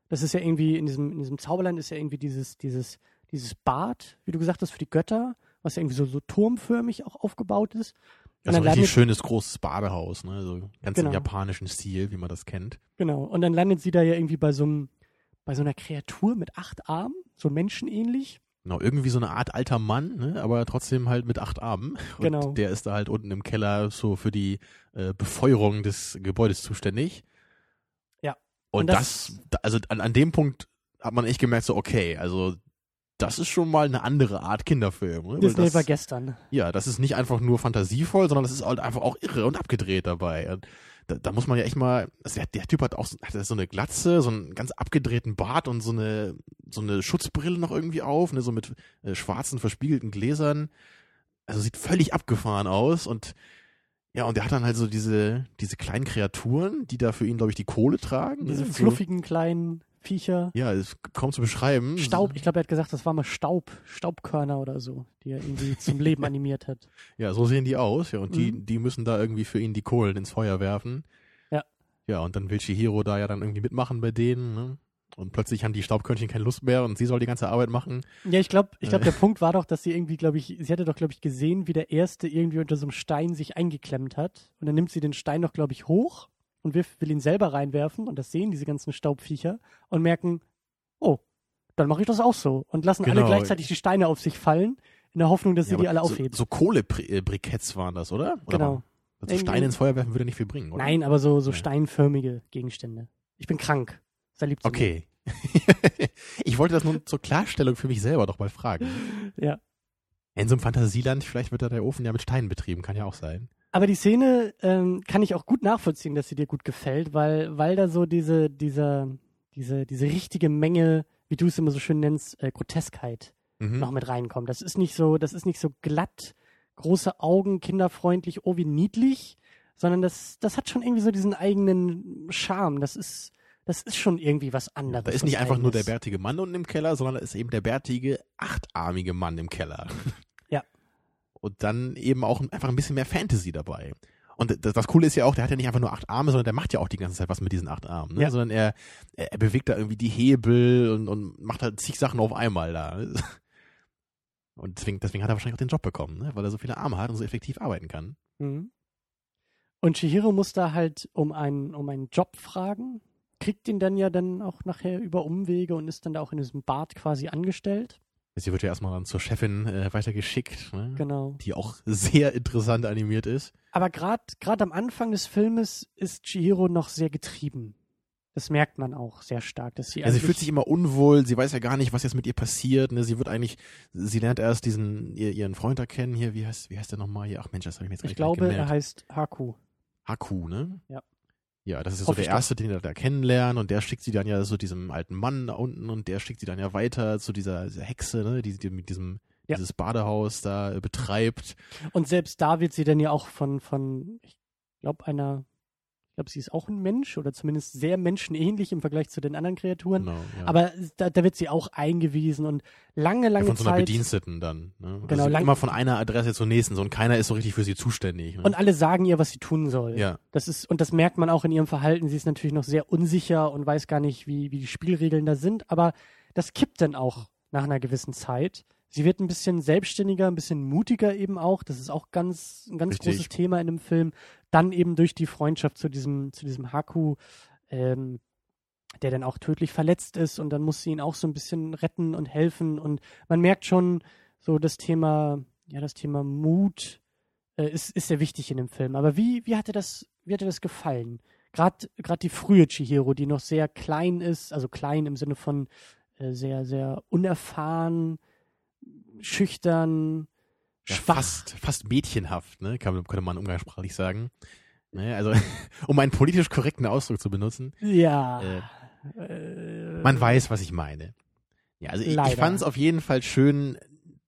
Das ist ja irgendwie, in diesem, in diesem Zauberland ist ja irgendwie dieses, dieses, dieses Bad, wie du gesagt hast, für die Götter, was ja irgendwie so, so turmförmig auch aufgebaut ist. das ist ein richtig schönes, großes Badehaus, ne? So ganz Genau. im japanischen Stil, wie man das kennt. Genau. Und dann landet sie da ja irgendwie bei so einem, bei so einer Kreatur mit acht Armen, so menschenähnlich. Genau, irgendwie so eine Art alter Mann, ne? aber trotzdem halt mit acht Armen. Und Genau. der ist da halt unten im Keller so für die äh, Befeuerung des Gebäudes zuständig. Ja. Und, Und das, das- also an, an dem Punkt hat man echt gemerkt, so okay, also das ist schon mal eine andere Art Kinderfilm. Ne? Disney das, war gestern. Ja, das ist nicht einfach nur fantasievoll, sondern das ist halt einfach auch irre und abgedreht dabei. Und da, da muss man ja echt mal, also der, der Typ hat auch so, hat so eine Glatze, so einen ganz abgedrehten Bart und so eine, so eine Schutzbrille noch irgendwie auf, ne, so mit äh, schwarzen, verspiegelten Gläsern. Also sieht völlig abgefahren aus und ja, und der hat dann halt so diese, diese kleinen Kreaturen, die da für ihn, glaube ich, die Kohle tragen. Diese ne? so, fluffigen kleinen Viecher. Ja, ist kaum zu beschreiben. Staub, ich glaube, er hat gesagt, das war mal Staub, Staubkörner oder so, die er irgendwie zum Leben animiert hat. Ja, so sehen die aus, ja, und die, Mhm. die müssen da irgendwie für ihn die Kohlen ins Feuer werfen. Ja. Ja, und dann will Chihiro da ja dann irgendwie mitmachen bei denen, ne? Und plötzlich haben die Staubkörnchen keine Lust mehr und sie soll die ganze Arbeit machen. Ja, ich glaube, ich glaube, der Punkt war doch, dass sie irgendwie, glaube ich, sie hatte doch, glaube ich, gesehen, wie der Erste irgendwie unter so einem Stein sich eingeklemmt hat. Und dann nimmt sie den Stein doch, glaube ich, hoch und wirft, will ihn selber reinwerfen. Und das sehen diese ganzen Staubviecher und merken, oh, dann mache ich das auch so. Und lassen alle Genau. gleichzeitig die Steine auf sich fallen, in der Hoffnung, dass sie Ja, die alle so, aufheben. so Kohlebriketts waren das, oder? oder Genau. Also Steine ins Feuer werfen würde nicht viel bringen, oder? Nein, aber so, so Ja. steinförmige Gegenstände. Ich bin krank. Sei lieb zu Okay. ich wollte das nur zur Klarstellung für mich selber doch mal fragen. Ja. In so einem Fantasieland, vielleicht wird da der Ofen ja mit Steinen betrieben, kann ja auch sein. Aber die Szene ähm, kann ich auch gut nachvollziehen, dass sie dir gut gefällt, weil, weil da so diese, dieser, diese, diese richtige Menge, wie du es immer so schön nennst, äh, Groteskheit Mhm. noch mit reinkommt. Das ist nicht so, das ist nicht so glatt, große Augen, kinderfreundlich, oh wie niedlich, sondern das, das hat schon irgendwie so diesen eigenen Charme. Das ist, das ist schon irgendwie was anderes. Da ist nicht einfach nur der Eigenes. bärtige Mann unten im Keller, sondern da ist eben der bärtige, achtarmige Mann im Keller. Und dann eben auch einfach ein bisschen mehr Fantasy dabei. Und das, das Coole ist ja auch, der hat ja nicht einfach nur acht Arme, sondern der macht ja auch die ganze Zeit was mit diesen acht Armen. Ne? Ja. Sondern er, er, bewegt da irgendwie die Hebel und, und macht halt zig Sachen auf einmal da. Und deswegen, deswegen hat er wahrscheinlich auch den Job bekommen, ne? weil er so viele Arme hat und so effektiv arbeiten kann. Mhm. Und Chihiro muss da halt um einen, um einen Job fragen, kriegt ihn dann ja dann auch nachher über Umwege und ist dann da auch in diesem Bad quasi angestellt. Sie wird ja erstmal dann zur Chefin äh, weitergeschickt, ne? Genau. die auch sehr interessant animiert ist. Aber gerade am Anfang des Filmes ist Chihiro noch sehr getrieben. Das merkt man auch sehr stark, dass sie Ja, sie fühlt sich immer unwohl, sie weiß ja gar nicht, was jetzt mit ihr passiert. Ne? Sie wird eigentlich, sie lernt erst diesen ihr, ihren Freund da kennen hier, wie heißt, wie heißt der nochmal hier? Ach Mensch, das habe ich mir jetzt ich glaube, er gemerkt. heißt Haku. Haku, ne? Ja. Ja, das ist so Hoffe der erste, den wir da kennenlernen und der schickt sie dann ja so diesem alten Mann da unten und der schickt sie dann ja weiter zu dieser, dieser Hexe, ne, die, die mit diesem Ja. dieses Badehaus da äh, betreibt. Und selbst da wird sie dann ja auch von, von ich glaube, einer, ich glaube, sie ist auch ein Mensch oder zumindest sehr menschenähnlich im Vergleich zu den anderen Kreaturen. Genau, ja. Aber da, da wird sie auch eingewiesen und lange, lange ja, von so einer Zeit. Bediensteten dann. Ne? Genau, also lang- immer von einer Adresse zur nächsten, so und keiner ist so richtig für sie zuständig. Ne? Und alle sagen ihr, was sie tun soll. ja, Das ist, und das merkt man auch in ihrem Verhalten. Sie ist natürlich noch sehr unsicher und weiß gar nicht, wie, wie die Spielregeln da sind. Aber das kippt dann auch nach einer gewissen Zeit. Sie wird ein bisschen selbstständiger, ein bisschen mutiger eben auch. Das ist auch ganz, ein ganz Richtig. großes Thema in dem Film. Dann eben durch die Freundschaft zu diesem, zu diesem Haku, ähm, der dann auch tödlich verletzt ist. Und dann muss sie ihn auch so ein bisschen retten und helfen. Und man merkt schon so das Thema, ja, das Thema Mut, äh, ist, ist sehr wichtig in dem Film. Aber wie, wie hat dir das, wie hat dir das gefallen? Gerade die frühe Chihiro, die noch sehr klein ist, also klein im Sinne von sehr, sehr unerfahren, schüchtern, ja schwach. fast, fast mädchenhaft, ne? Kann, könnte man umgangssprachlich sagen. Ne? Also, um einen politisch korrekten Ausdruck zu benutzen. Ja. Äh, Äh, Man weiß, was ich meine. Ja, also ich, ich fand es auf jeden Fall schön,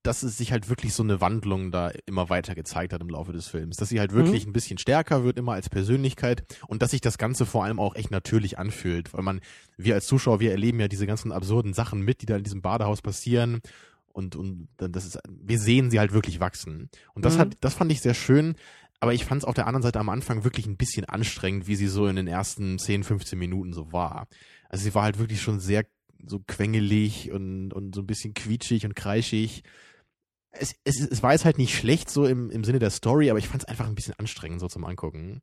dass es sich halt wirklich so eine Wandlung da immer weiter gezeigt hat im Laufe des Films. Dass sie halt wirklich ein bisschen stärker wird, immer als Persönlichkeit und dass sich das Ganze vor allem auch echt natürlich anfühlt. Weil man, wir als Zuschauer, wir erleben ja diese ganzen absurden Sachen mit, die da in diesem Badehaus passieren. Und, und dann das ist, wir sehen sie halt wirklich wachsen. Und das Mhm. hat, das fand ich sehr schön. Aber ich fand es auf der anderen Seite am Anfang wirklich ein bisschen anstrengend, wie sie so in den ersten 10, 15 Minuten so war. Also sie war halt wirklich schon sehr so quengelig und, und so ein bisschen quietschig und kreischig. Es, es, es war jetzt halt nicht schlecht so im, im Sinne der Story, aber ich fand es einfach ein bisschen anstrengend so zum Angucken.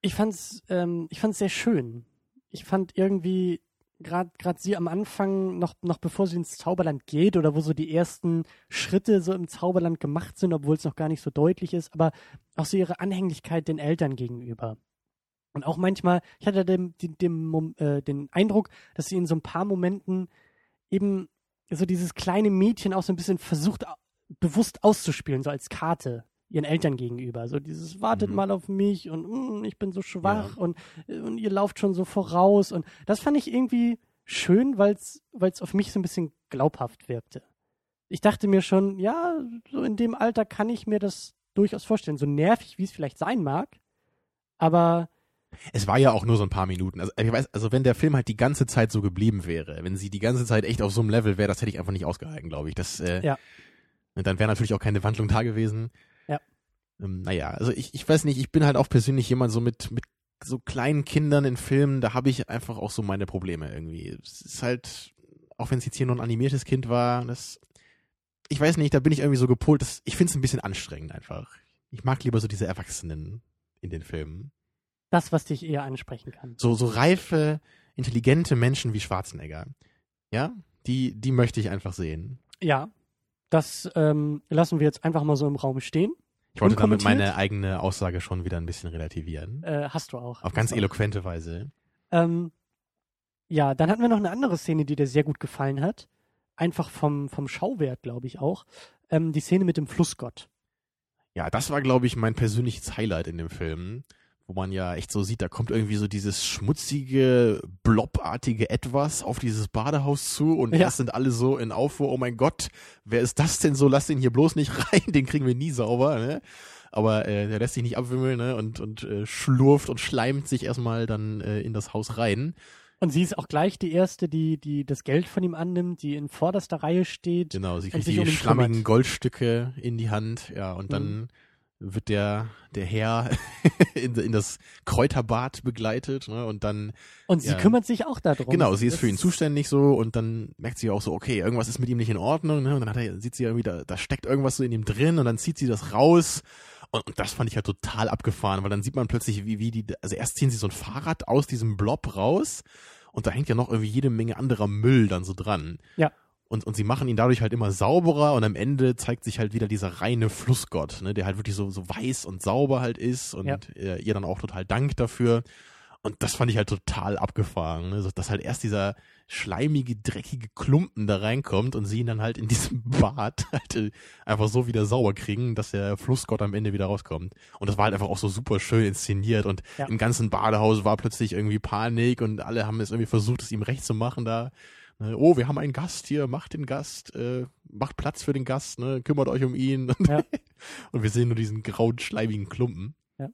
ich fand's, ähm, sehr schön. Ich fand irgendwie gerade gerade sie am Anfang noch noch bevor sie ins Zauberland geht oder wo so die ersten Schritte so im Zauberland gemacht sind, obwohl es noch gar nicht so deutlich ist, aber auch so ihre Anhänglichkeit den Eltern gegenüber. Und auch manchmal, ich hatte den, den, Mom- äh, den Eindruck, dass sie in so ein paar Momenten eben so dieses kleine Mädchen auch so ein bisschen versucht, bewusst auszuspielen, so als Karte ihren Eltern gegenüber. So dieses, wartet Mhm. mal auf mich und mm, ich bin so schwach und, äh, und ihr lauft schon so voraus. Und das fand ich irgendwie schön, weil es auf mich so ein bisschen glaubhaft wirkte. Ich dachte mir schon, ja, so in dem Alter kann ich mir das durchaus vorstellen. So nervig, wie es vielleicht sein mag. Aber Es war ja auch nur so ein paar Minuten. Also ich weiß, also wenn der Film halt die ganze Zeit so geblieben wäre, wenn sie die ganze Zeit echt auf so einem Level wäre, das hätte ich einfach nicht ausgehalten, glaube ich. Das, äh, Ja. Und dann wäre natürlich auch keine Wandlung da gewesen. Ja. Ähm, naja, also ich, ich weiß nicht, ich bin halt auch persönlich jemand so mit, mit so kleinen Kindern in Filmen, da habe ich einfach auch so meine Probleme irgendwie. Es ist halt, auch wenn es jetzt hier nur ein animiertes Kind war, das, ich weiß nicht, da bin ich irgendwie so gepolt, dass, ich finde es ein bisschen anstrengend einfach. Ich mag lieber so diese Erwachsenen in den Filmen. das, was dich eher ansprechen kann. So, so reife, intelligente Menschen wie Schwarzenegger. Ja, die, die möchte ich einfach sehen. Ja, das ähm, lassen wir jetzt einfach mal so im Raum stehen. Ich wollte damit meine eigene Aussage schon wieder ein bisschen relativieren. Äh, hast du auch. Auf ganz du auch. eloquente Weise. Ähm, ja, dann hatten wir noch eine andere Szene, die dir sehr gut gefallen hat. Einfach vom, vom Schauwert, glaube ich auch. Ähm, die Szene mit dem Flussgott. Ja, das war, glaube ich, mein persönliches Highlight in dem Film, wo man ja echt so sieht, da kommt irgendwie so dieses schmutzige, blobartige Etwas auf dieses Badehaus zu und Ja. erst sind alle so in Aufruhr, oh mein Gott, wer ist das denn so? Lass den hier bloß nicht rein, den kriegen wir nie sauber, ne? Aber äh, der lässt sich nicht abwimmeln, ne? Und, und äh, schlurft und schleimt sich erstmal dann äh, in das Haus rein. Und sie ist auch gleich die Erste, die, die das Geld von ihm annimmt, die in vorderster Reihe steht. Genau, sie kriegt sich die um schlammigen kümmert. Goldstücke in die Hand, ja, und dann wird der, der Herr in, in das Kräuterbad begleitet, ne, und dann, Und sie Ja. kümmert sich auch darum. genau, sie ist für ihn zuständig so, und dann merkt sie auch so, okay, irgendwas ist mit ihm nicht in Ordnung, ne, und dann hat er, sieht sie irgendwie, da, da steckt irgendwas so in ihm drin, und dann zieht sie das raus, und, und das fand ich ja total abgefahren, weil dann sieht man plötzlich, wie, wie die, also erst ziehen sie so ein Fahrrad aus diesem Blob raus, und da hängt ja noch irgendwie jede Menge anderer Müll dann so dran. Ja. Und, und sie machen ihn dadurch halt immer sauberer und am Ende zeigt sich halt wieder dieser reine Flussgott, ne, der halt wirklich so, so weiß und sauber halt ist und Ja. äh, ihr dann auch total dankt dafür. Und das fand ich halt total abgefahren, ne? so, dass halt erst dieser schleimige, dreckige Klumpen da reinkommt und sie ihn dann halt in diesem Bad halt äh, einfach so wieder sauber kriegen, dass der Flussgott am Ende wieder rauskommt. Und das war halt einfach auch so super schön inszeniert und Ja. im ganzen Badehaus war plötzlich irgendwie Panik und alle haben es irgendwie versucht, es ihm recht zu machen da. Ne, Oh, wir haben einen Gast hier, macht den Gast, äh, macht Platz für den Gast, ne, kümmert euch um ihn. Ja. Und wir sehen nur diesen grauen, schleimigen Klumpen. Ja.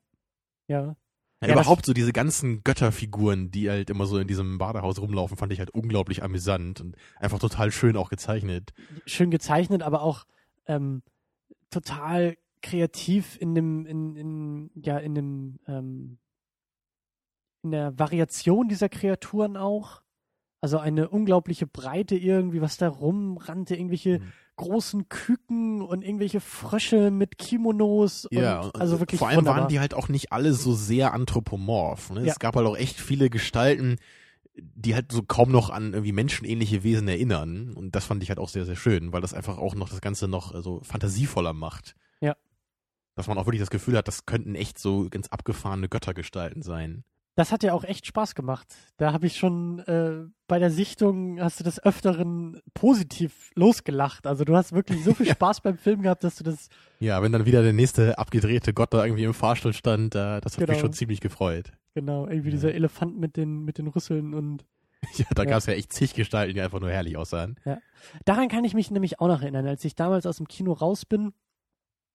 Ja, Ja, überhaupt so diese ganzen Götterfiguren, die halt immer so in diesem Badehaus rumlaufen, fand ich halt unglaublich amüsant und einfach total schön auch gezeichnet. schön gezeichnet, aber auch ähm, total kreativ in dem, in, in, ja, in dem, ähm, in der Variation dieser Kreaturen auch. Also eine unglaubliche Breite irgendwie, was da rumrannte, irgendwelche Mhm. großen Küken und irgendwelche Frösche mit Kimonos. Ja, und, also wirklich vor allem wunderbar. waren die halt auch nicht alle so sehr anthropomorph. Ne? Ja. Es gab halt auch echt viele Gestalten, die halt so kaum noch an irgendwie menschenähnliche Wesen erinnern. Und das fand ich halt auch sehr, sehr schön, weil das einfach auch noch das Ganze noch äh, so fantasievoller macht. Ja. Dass man auch wirklich das Gefühl hat, das könnten echt so ganz abgefahrene Göttergestalten sein. Das hat ja auch echt Spaß gemacht. Da habe ich schon äh, bei der Sichtung hast du des Öfteren positiv losgelacht. Also du hast wirklich so viel Spaß beim Film gehabt, dass du das Ja, wenn dann wieder der nächste abgedrehte Gott da irgendwie im Fahrstuhl stand, äh, das hat mich Genau. schon ziemlich gefreut. genau irgendwie Ja. dieser Elefant mit den mit den Rüsseln und Ja, da Ja. gab es ja echt zig Gestalten, die einfach nur herrlich aussahen. daran kann ich mich nämlich auch noch erinnern, als ich damals aus dem Kino raus bin.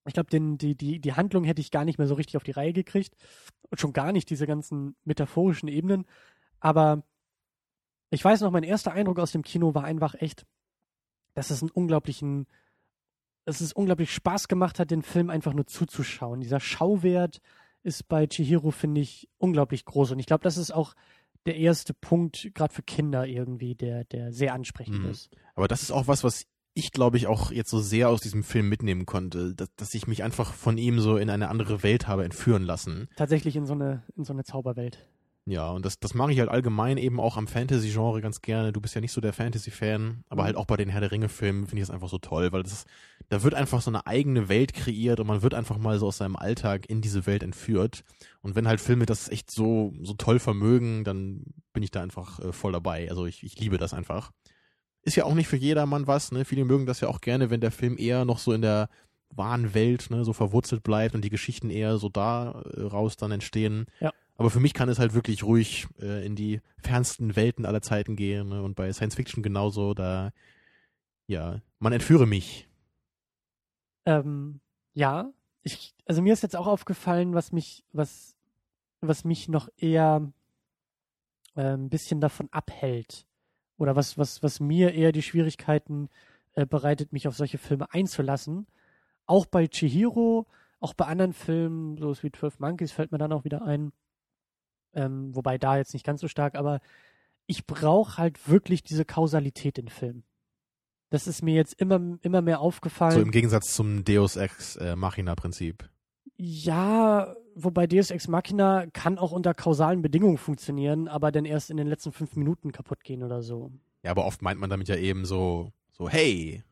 Ich glaube, den die die die Handlung hätte ich gar nicht mehr so richtig auf die Reihe gekriegt und schon gar nicht diese ganzen metaphorischen Ebenen. Aber ich weiß noch, mein erster Eindruck aus dem Kino war einfach echt, dass es einen unglaublichen, dass es unglaublich Spaß gemacht hat, den Film einfach nur zuzuschauen. Dieser Schauwert ist bei Chihiro, finde ich, unglaublich groß. Und ich glaube, das ist auch der erste Punkt, gerade für Kinder irgendwie, der, der sehr ansprechend Mhm. ist. Aber das ist auch was, was ich glaube ich auch jetzt so sehr aus diesem Film mitnehmen konnte, dass, dass ich mich einfach von ihm so in eine andere Welt habe entführen lassen. Tatsächlich in so eine, in so eine Zauberwelt. Ja, und das, das mache ich halt allgemein eben auch am Fantasy-Genre ganz gerne. Du bist ja nicht so der Fantasy-Fan, aber Mhm. halt auch bei den Herr der Ringe-Filmen finde ich das einfach so toll, weil das, da wird einfach so eine eigene Welt kreiert und man wird einfach mal so aus seinem Alltag in diese Welt entführt. Und wenn halt Filme das echt so, so toll vermögen, dann bin ich da einfach äh, voll dabei. Also ich, ich liebe das einfach. Ist ja auch nicht für jedermann was, ne? Viele mögen das ja auch gerne, wenn der Film eher noch so in der wahren Welt, ne, so verwurzelt bleibt und die Geschichten eher so da äh, raus dann entstehen. Ja. Aber für mich kann es halt wirklich ruhig äh, in die fernsten Welten aller Zeiten gehen. Ne? Und bei Science Fiction genauso, da, ja, man entführe mich. Ähm, ja, ich, also mir ist jetzt auch aufgefallen, was mich, was, was mich noch eher äh, ein bisschen davon abhält. Oder was, was, was mir eher die Schwierigkeiten äh, bereitet, mich auf solche Filme einzulassen. Auch bei Chihiro, auch bei anderen Filmen, so wie 12 Monkeys fällt mir dann auch wieder ein. Ähm, wobei da jetzt nicht ganz so stark, aber ich brauche halt wirklich diese Kausalität in Filmen. Das ist mir jetzt immer, immer mehr aufgefallen. So im Gegensatz zum Deus Ex äh, Machina Prinzip. Ja, wobei Deus Ex Machina kann auch unter kausalen Bedingungen funktionieren, aber dann erst in den letzten fünf Minuten kaputt gehen oder so. Ja, aber oft meint man damit ja eben so, so, hey,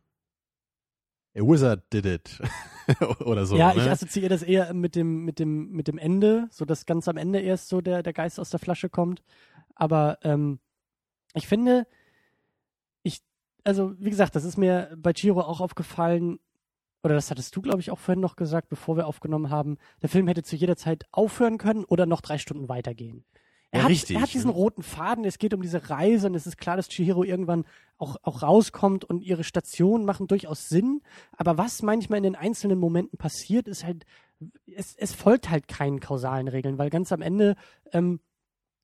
a wizard did it. Oder so. ja, ne? ich assoziiere das eher mit dem, mit dem, mit dem Ende, so dass ganz am Ende erst so der, der Geist aus der Flasche kommt. Aber ähm, ich finde, ich, also wie gesagt, das ist mir bei Chiro auch aufgefallen, oder das hattest du, glaube ich, auch vorhin noch gesagt, bevor wir aufgenommen haben, der Film hätte zu jeder Zeit aufhören können oder noch drei Stunden weitergehen. Er, Ja, hat, richtig, er hat diesen ne? roten Faden, es geht um diese Reise und es ist klar, dass Chihiro irgendwann auch, auch rauskommt und ihre Stationen machen durchaus Sinn. Aber was manchmal in den einzelnen Momenten passiert, ist halt, es, es folgt halt keinen kausalen Regeln, weil ganz am Ende, ähm,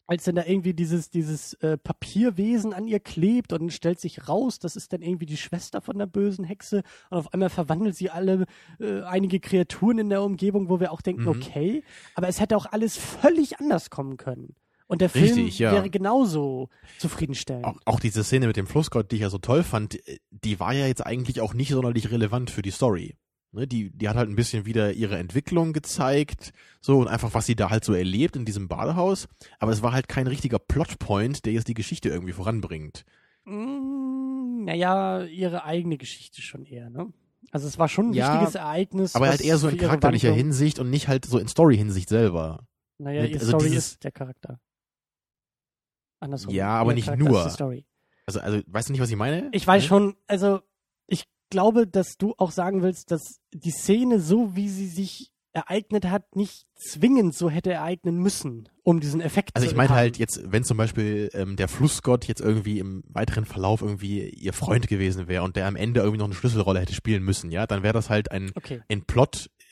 als dann da irgendwie dieses, dieses äh, Papierwesen an ihr klebt und stellt sich raus, das ist dann irgendwie die Schwester von der bösen Hexe und auf einmal verwandelt sie alle äh, einige Kreaturen in der Umgebung, wo wir auch denken, Mhm. okay, aber es hätte auch alles völlig anders kommen können. Und der Film Richtig, ja. wäre genauso zufriedenstellend. auch, auch diese Szene mit dem Flussgott, die ich ja so toll fand, äh, die war ja jetzt eigentlich auch nicht sonderlich relevant für die Story. Ne, die, die hat halt ein bisschen wieder ihre Entwicklung gezeigt, so und einfach, was sie da halt so erlebt in diesem Badehaus. Aber es war halt kein richtiger Plotpoint, der jetzt die Geschichte irgendwie voranbringt. Mm, naja, ihre eigene Geschichte schon eher, ne? Also es war schon ein Ja, wichtiges Ereignis. Aber halt eher so in ihre charakterlicher Hinsicht und nicht halt so in Story-Hinsicht selber. Naja, Ne, ihr also Story dieses- ist der Charakter. Andersrum. Ja, aber nicht Charakter nur. Also, also, weißt du nicht, was ich meine? Ich weiß Ne? schon, also ich glaube, dass du auch sagen willst, dass die Szene, so wie sie sich ereignet hat, nicht zwingend so hätte ereignen müssen, um diesen Effekt Also zu ich meinte haben. halt jetzt, wenn zum Beispiel ähm, der Flussgott jetzt irgendwie im weiteren Verlauf irgendwie ihr Freund gewesen wäre und der am Ende irgendwie noch eine Schlüsselrolle hätte spielen müssen, ja, dann wäre das halt ein, Okay, in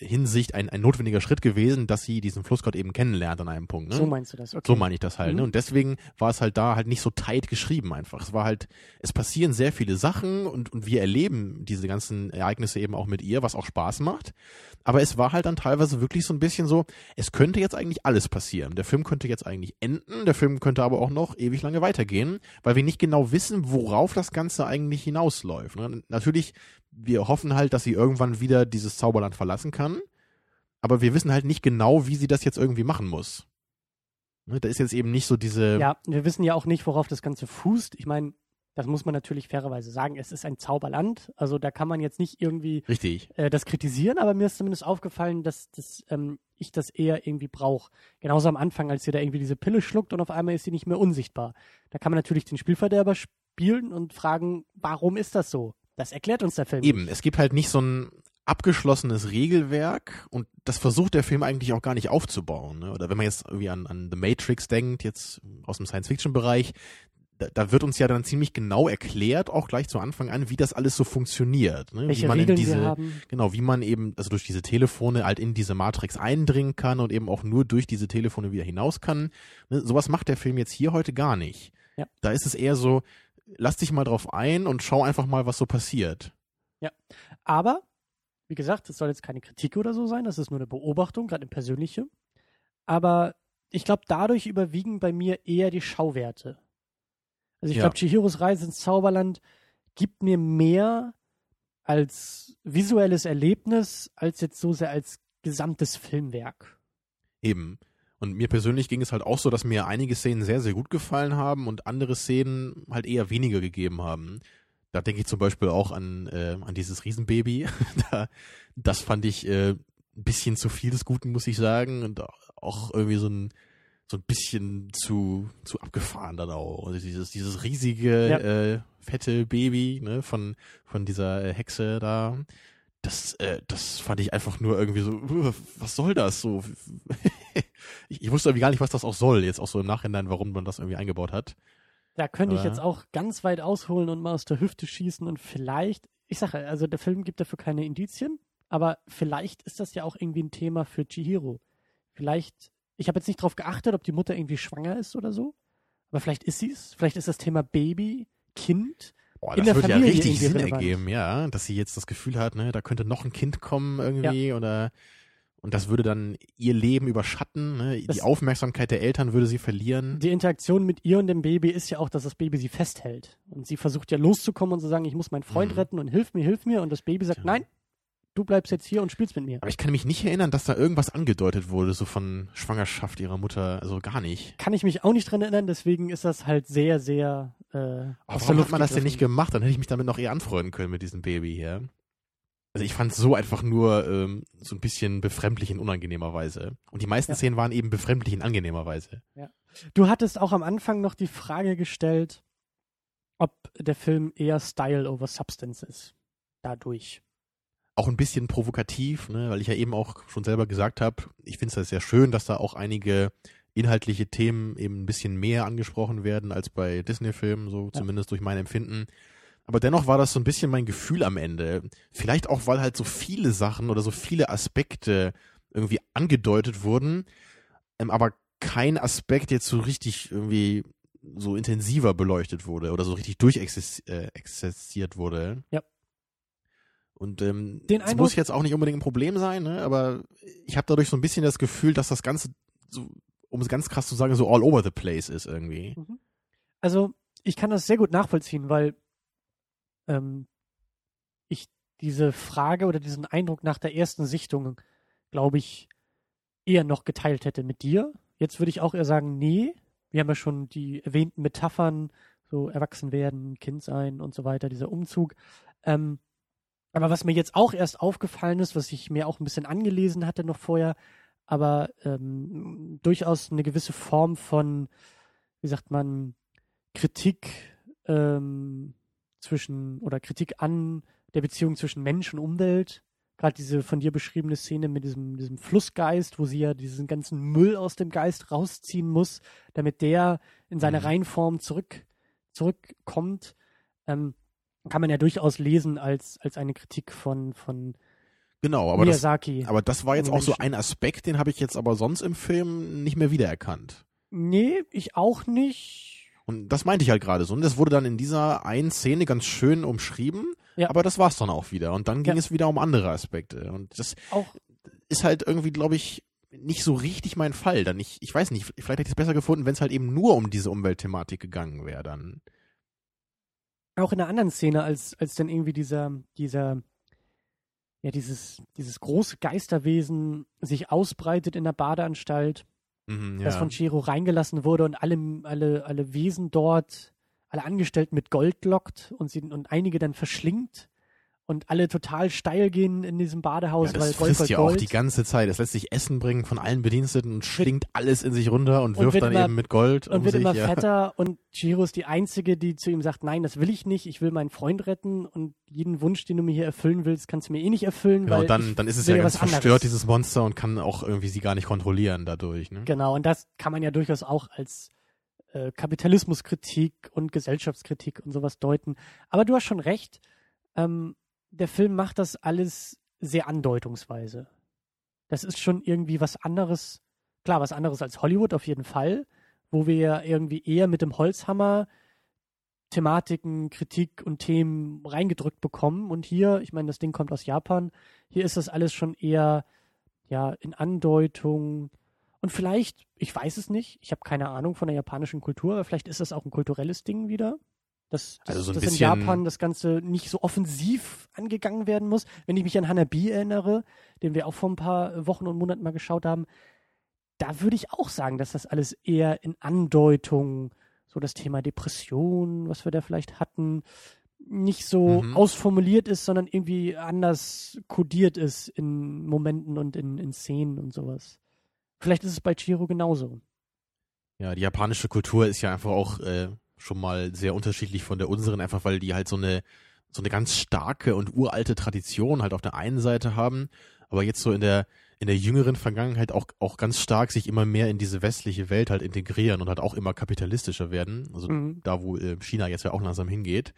Plot-Hinsicht ein, ein notwendiger Schritt gewesen, dass sie diesen Flussgott eben kennenlernt an einem Punkt. Ne? so meinst du das. Okay. So meine ich das halt. Ne? Mhm. Und deswegen war es halt da halt nicht so tight geschrieben einfach. Es war halt, es passieren sehr viele Sachen und, und wir erleben diese ganzen Ereignisse eben auch mit ihr, was auch Spaß macht. Aber es war halt dann teilweise wirklich so ein bisschen so, es könnte jetzt eigentlich alles passieren. Der Film könnte jetzt eigentlich enden, der Film könnte aber auch noch ewig lange weitergehen, weil wir nicht genau wissen, worauf das Ganze eigentlich hinausläuft. Ne? Natürlich, wir hoffen halt, dass sie irgendwann wieder dieses Zauberland verlassen kann. Aber wir wissen halt nicht genau, wie sie das jetzt irgendwie machen muss. Ne, Da ist jetzt eben nicht so diese. Ja, wir wissen ja auch nicht, worauf das Ganze fußt. Ich meine, das muss man natürlich fairerweise sagen. Es ist ein Zauberland. Also da kann man jetzt nicht irgendwie Richtig. äh, das kritisieren, aber mir ist zumindest aufgefallen, dass, dass ähm, ich das eher irgendwie brauche. Genauso am Anfang, als sie da irgendwie diese Pille schluckt und auf einmal ist sie nicht mehr unsichtbar. Da kann man natürlich den Spielverderber spielen und fragen, warum ist das so? Das erklärt uns der Film. Eben, nicht. es gibt halt nicht so ein abgeschlossenes Regelwerk und das versucht der Film eigentlich auch gar nicht aufzubauen. Ne? Oder wenn man jetzt irgendwie an, an The Matrix denkt, jetzt aus dem Science-Fiction-Bereich, da, da wird uns ja dann ziemlich genau erklärt, auch gleich zu Anfang an, wie das alles so funktioniert. Ne? Welche wie man Regeln in diese. Genau, wie man eben, also durch diese Telefone halt in diese Matrix eindringen kann und eben auch nur durch diese Telefone wieder hinaus kann. Ne, sowas macht der Film jetzt hier heute gar nicht. Ja. Da ist es eher so, lass dich mal drauf ein und schau einfach mal, was so passiert. Aber, wie gesagt, das soll jetzt keine Kritik oder so sein, das ist nur eine Beobachtung, gerade eine persönliche. Aber ich glaube, dadurch überwiegen bei mir eher die Schauwerte. Also ich Ja. glaube, Chihiros Reise ins Zauberland gibt mir mehr als visuelles Erlebnis, als jetzt so sehr als gesamtes Filmwerk. Eben. Und mir persönlich ging es halt auch so, dass mir einige Szenen sehr, sehr gut gefallen haben und andere Szenen halt eher weniger gegeben haben. Da denke ich zum Beispiel auch an, äh, an dieses Riesenbaby. da, das fand ich äh, ein bisschen zu viel des Guten, muss ich sagen. Und auch irgendwie so ein, so ein bisschen zu, zu abgefahren dann auch. Also dieses, dieses riesige, Ja. äh, fette Baby ne, von, von dieser Hexe da. Das, äh, das fand ich einfach nur irgendwie so, was soll das so? ich, ich wusste irgendwie gar nicht, was das auch soll, jetzt auch so im Nachhinein, warum man das irgendwie eingebaut hat. Da könnte ich Aber- jetzt auch ganz weit ausholen und mal aus der Hüfte schießen und vielleicht, ich sage, also der Film gibt dafür keine Indizien, aber vielleicht ist das ja auch irgendwie ein Thema für Chihiro. Vielleicht, ich habe jetzt nicht drauf geachtet, ob die Mutter irgendwie schwanger ist oder so, aber vielleicht ist sie es. Vielleicht ist das Thema Baby, Kind. Boah, In das würde ja richtig Sinn ergeben, ja, dass sie jetzt das Gefühl hat, ne, da könnte noch ein Kind kommen irgendwie oder und das würde dann ihr Leben überschatten, ne? Das- die Aufmerksamkeit der Eltern würde sie verlieren. Die Interaktion mit ihr und dem Baby ist ja auch, dass das Baby sie festhält. Und sie versucht ja loszukommen und zu sagen, ich muss meinen Freund Mhm. retten und hilf mir, hilf mir. Und das Baby sagt, Tja. nein, du bleibst jetzt hier und spielst mit mir. Aber ich kann mich nicht erinnern, dass da irgendwas angedeutet wurde, so von Schwangerschaft ihrer Mutter, also gar nicht. Kann ich mich auch nicht dran erinnern, deswegen ist das halt sehr, sehr äh, Aber warum hat man das denn nicht gemacht? Dann hätte ich mich damit noch eher anfreunden können mit diesem Baby hier. Also ich fand es so einfach nur ähm, so ein bisschen befremdlich in unangenehmer Weise. Und die meisten Ja. Szenen waren eben befremdlich in angenehmer Weise. Du hattest auch am Anfang noch die Frage gestellt, ob der Film eher Style over Substance ist. Dadurch. Auch ein bisschen provokativ, ne? weil ich ja eben auch schon selber gesagt habe, ich finde es sehr schön, dass da auch einige inhaltliche Themen eben ein bisschen mehr angesprochen werden als bei Disney-Filmen, so Ja. zumindest durch mein Empfinden. Aber dennoch war das so ein bisschen mein Gefühl am Ende. Vielleicht auch, weil halt so viele Sachen oder so viele Aspekte irgendwie angedeutet wurden, ähm, aber kein Aspekt jetzt so richtig irgendwie so intensiver beleuchtet wurde oder so richtig durchexerziert wurde. Ja. Und ähm, Den das Eindruck- muss jetzt auch nicht unbedingt ein Problem sein, ne? aber ich habe dadurch so ein bisschen das Gefühl, dass das Ganze, so, um es ganz krass zu sagen, so all over the place ist irgendwie. Also, ich kann das sehr gut nachvollziehen, weil ähm, ich diese Frage oder diesen Eindruck nach der ersten Sichtung, glaube ich, eher noch geteilt hätte mit dir. Jetzt würde ich auch eher sagen, nee. Wir haben ja schon die erwähnten Metaphern, so erwachsen werden, Kind sein und so weiter, dieser Umzug. Ähm, aber was mir jetzt auch erst aufgefallen ist, was ich mir auch ein bisschen angelesen hatte noch vorher, aber ähm, durchaus eine gewisse Form von, wie sagt man, Kritik ähm, zwischen oder Kritik an der Beziehung zwischen Mensch und Umwelt. Gerade diese von dir beschriebene Szene mit diesem, diesem Flussgeist, wo sie ja diesen ganzen Müll aus dem Geist rausziehen muss, damit der in seine Mhm. Reinform zurück, zurückkommt, ähm, kann man ja durchaus lesen als, als eine Kritik von, von Genau, aber das, Miyazaki. aber das war jetzt auch so ein Aspekt, den habe ich jetzt aber sonst im Film nicht mehr wiedererkannt. nee, ich auch nicht. Und das meinte ich halt gerade so. Und das wurde dann in dieser einen Szene ganz schön umschrieben, Ja. aber das war's dann auch wieder. Und dann ging Ja. es wieder um andere Aspekte. Und das Auch ist halt irgendwie, glaube ich, nicht so richtig mein Fall. Dann ich, ich weiß nicht, vielleicht hätte ich es besser gefunden, wenn es halt eben nur um diese Umweltthematik gegangen wäre dann. Auch in einer anderen Szene, als, als dann irgendwie dieser, dieser, ja, dieses, dieses große Geisterwesen sich ausbreitet in der Badeanstalt, Mhm, das von Chiro reingelassen wurde und alle, alle, alle Wesen dort, alle Angestellten mit Gold lockt und sie und einige dann verschlingt und alle total steil gehen in diesem Badehaus, Ja, das weil Gold, frisst Gold, ja Gold. auch die ganze Zeit. Es lässt sich Essen bringen von allen Bediensteten und schlingt alles in sich runter und Und wirft dann immer- eben mit Gold und um wird sich. immer ja. fetter und Chiro ist die Einzige, die zu ihm sagt, nein, das will ich nicht, ich will meinen Freund retten und jeden Wunsch, den du mir hier erfüllen willst, kannst du mir eh nicht erfüllen, Genau, weil dann, dann ist es ja ganz anderes. verstört, dieses Monster, und kann auch irgendwie sie gar nicht kontrollieren dadurch. Ne? Genau, und das kann man ja durchaus auch als äh, Kapitalismuskritik und Gesellschaftskritik und sowas deuten. Aber du hast schon recht, ähm, der Film macht das alles sehr andeutungsweise. Das ist schon irgendwie was anderes, klar, was anderes als Hollywood auf jeden Fall, wo wir irgendwie eher mit dem Holzhammer Thematiken, Kritik und Themen reingedrückt bekommen. Und hier, ich meine, das Ding kommt aus Japan, hier ist das alles schon eher ja in Andeutung, und vielleicht, ich weiß es nicht, ich habe keine Ahnung von der japanischen Kultur, aber vielleicht ist das auch ein kulturelles Ding wieder. Dass, dass, Also so dass in Japan das Ganze nicht so offensiv angegangen werden muss. Wenn ich mich an Hanabi erinnere, den wir auch vor ein paar Wochen und Monaten mal geschaut haben, da würde ich auch sagen, dass das alles eher in Andeutung, so das Thema Depression, was wir da vielleicht hatten, nicht so Mhm. ausformuliert ist, sondern irgendwie anders kodiert ist in Momenten und in, in Szenen und sowas. Vielleicht ist es bei Chiro genauso. Ja, die japanische Kultur ist ja einfach auch äh, schon mal sehr unterschiedlich von der unseren, einfach weil die halt so eine so eine ganz starke und uralte Tradition halt auf der einen Seite haben, aber jetzt so in der in der jüngeren Vergangenheit auch auch ganz stark sich immer mehr in diese westliche Welt halt integrieren und halt auch immer kapitalistischer werden. Also Mhm. da, wo äh, China jetzt ja auch langsam hingeht.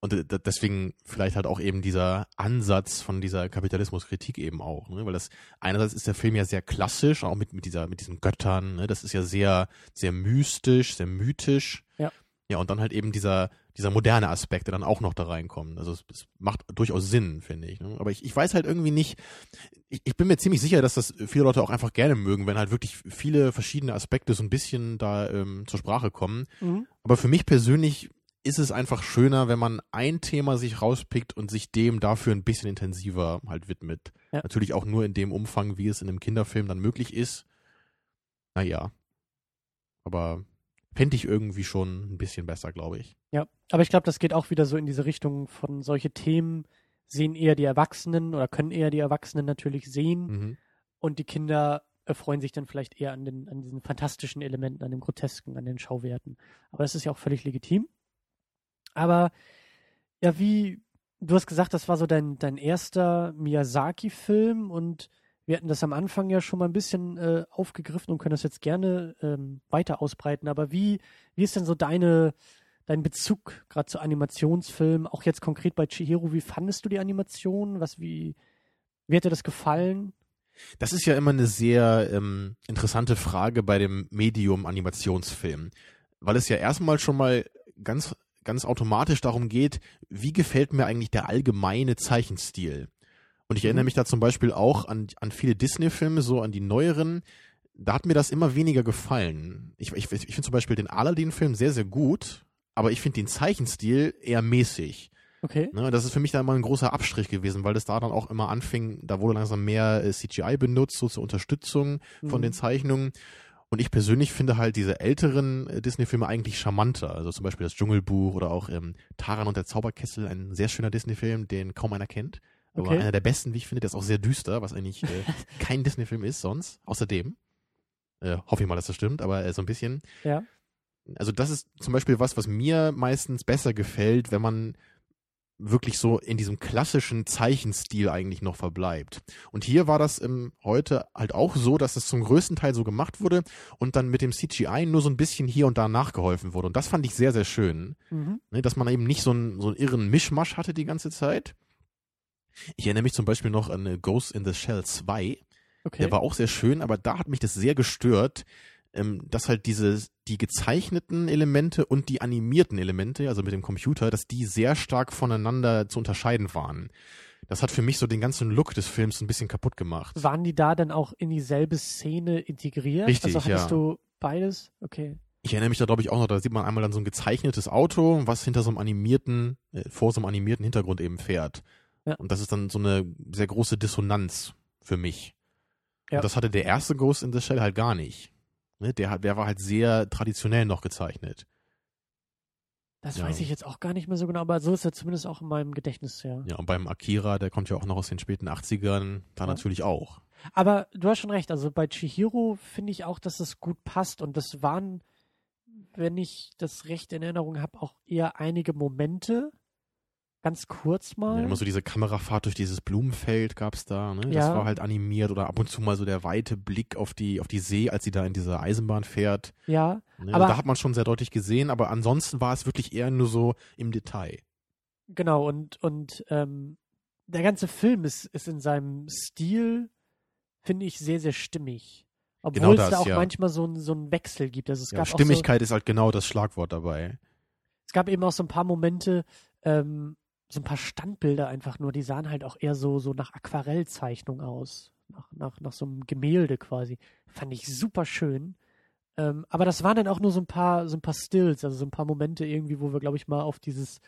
Und äh, deswegen vielleicht halt auch eben dieser Ansatz von dieser Kapitalismuskritik eben auch, ne? weil das einerseits ist der Film ja sehr klassisch, auch mit mit dieser mit diesen Göttern, ne? das ist ja sehr sehr mystisch, sehr mythisch. Ja. Ja und dann halt eben dieser dieser moderne Aspekt, der dann auch noch da reinkommt. Also es, es macht durchaus Sinn, finde ich. Ne? Aber ich, ich weiß halt irgendwie nicht. Ich, ich bin mir ziemlich sicher, dass das viele Leute auch einfach gerne mögen, wenn halt wirklich viele verschiedene Aspekte so ein bisschen da ähm, zur Sprache kommen. Mhm. Aber für mich persönlich ist es einfach schöner, wenn man ein Thema sich rauspickt und sich dem dafür ein bisschen intensiver halt widmet. Ja. Natürlich auch nur in dem Umfang, wie es in einem Kinderfilm dann möglich ist. Naja. Aber fände ich irgendwie schon ein bisschen besser, glaube ich. Ja, aber ich glaube, das geht auch wieder so in diese Richtung von solche Themen sehen eher die Erwachsenen oder können eher die Erwachsenen natürlich sehen Mhm. und die Kinder erfreuen sich dann vielleicht eher an, den, an diesen fantastischen Elementen, an dem Grotesken, an den Schauwerten. Aber das ist ja auch völlig legitim. Aber ja, wie du hast gesagt, das war so dein, dein erster Miyazaki-Film und wir hatten das am Anfang ja schon mal ein bisschen äh, aufgegriffen und können das jetzt gerne ähm, weiter ausbreiten. Aber wie, wie ist denn so deine, dein Bezug gerade zu Animationsfilmen, auch jetzt konkret bei Chihiro, wie fandest du die Animation? Was, wie, wie hat dir das gefallen? Das ist ja immer eine sehr ähm, interessante Frage bei dem Medium Animationsfilm, weil es ja erstmal schon mal ganz ganz automatisch darum geht, wie gefällt mir eigentlich der allgemeine Zeichenstil. Und ich erinnere Mhm. mich da zum Beispiel auch an, an viele Disney-Filme, so an die neueren. Da hat mir das immer weniger gefallen. Ich, ich, ich finde zum Beispiel den Aladdin-Film sehr, sehr gut, aber ich finde den Zeichenstil eher mäßig. Okay. Ne, das ist für mich dann mal ein großer Abstrich gewesen, weil das da dann auch immer anfing, da wurde langsam mehr äh, CGI benutzt, so zur Unterstützung von Mhm. den Zeichnungen. Und ich persönlich finde halt diese älteren äh, Disney-Filme eigentlich charmanter. Also zum Beispiel das Dschungelbuch oder auch ähm, Taran und der Zauberkessel, ein sehr schöner Disney-Film, den kaum einer kennt. Aber Okay. einer der besten, wie ich finde, der ist auch sehr düster, was eigentlich äh, kein Disney-Film ist sonst. Außerdem. Äh, hoffe ich mal, dass das stimmt, aber äh, so ein bisschen. Ja. Also das ist zum Beispiel was, was mir meistens besser gefällt, wenn man wirklich so in diesem klassischen Zeichenstil eigentlich noch verbleibt. Und hier war das ähm, heute halt auch so, dass es zum größten Teil so gemacht wurde und dann mit dem CGI nur so ein bisschen hier und da nachgeholfen wurde. Und das fand ich sehr, sehr schön, Mhm. ne, dass man eben nicht so einen, so einen irren Mischmasch hatte die ganze Zeit. Ich erinnere mich zum Beispiel noch an äh, Ghost in the Shell 2. Okay. Der war auch sehr schön, aber da hat mich das sehr gestört, ähm, dass halt diese, die gezeichneten Elemente und die animierten Elemente, also mit dem Computer, dass die sehr stark voneinander zu unterscheiden waren. Das hat für mich so den ganzen Look des Films ein bisschen kaputt gemacht. Waren die da dann auch in dieselbe Szene integriert? Richtig, also hattest ja. du beides? Okay. Ich erinnere mich da, glaube ich, auch noch, da sieht man einmal dann so ein gezeichnetes Auto, was hinter so einem animierten, äh, vor so einem animierten Hintergrund eben fährt. Ja. Und das ist dann so eine sehr große Dissonanz für mich. Ja. Und das hatte der erste Ghost in the Shell halt gar nicht. Ne, der, hat, der war halt sehr traditionell noch gezeichnet. Das Ja. weiß ich jetzt auch gar nicht mehr so genau, aber so ist er zumindest auch in meinem Gedächtnis, ja. Ja, und beim Akira, der kommt ja auch noch aus den späten 80ern, da Ja. natürlich auch. Aber du hast schon recht, also bei Chihiro finde ich auch, dass das gut passt und das waren, wenn ich das recht in Erinnerung habe, auch eher einige Momente, ganz kurz Ja, mal. immer so diese Kamerafahrt durch dieses Blumenfeld gab's da, ne? Das Ja. war halt animiert oder ab und zu mal so der weite Blick auf die, auf die See, als sie da in dieser Eisenbahn fährt. ja, Ne? Aber- da hat man schon sehr deutlich gesehen, aber ansonsten war es wirklich eher nur so im Detail. genau, und, und ähm, der ganze Film ist, ist in seinem Stil, finde ich, sehr, sehr stimmig. Obwohl Genau es das, da auch ja. manchmal so, einen- so einen Wechsel gibt. Also es Ja, gab auch so, Stimmigkeit ist halt genau das Schlagwort dabei. es gab eben auch so ein paar Momente, ähm, so ein paar Standbilder einfach nur, die sahen halt auch eher so, so nach Aquarellzeichnung aus. Nach, nach, nach so einem Gemälde quasi. Fand ich super schön. Ähm, aber das waren dann auch nur so ein paar, so ein paar Stills, also so ein paar Momente irgendwie, wo wir, glaube ich, mal auf dieses,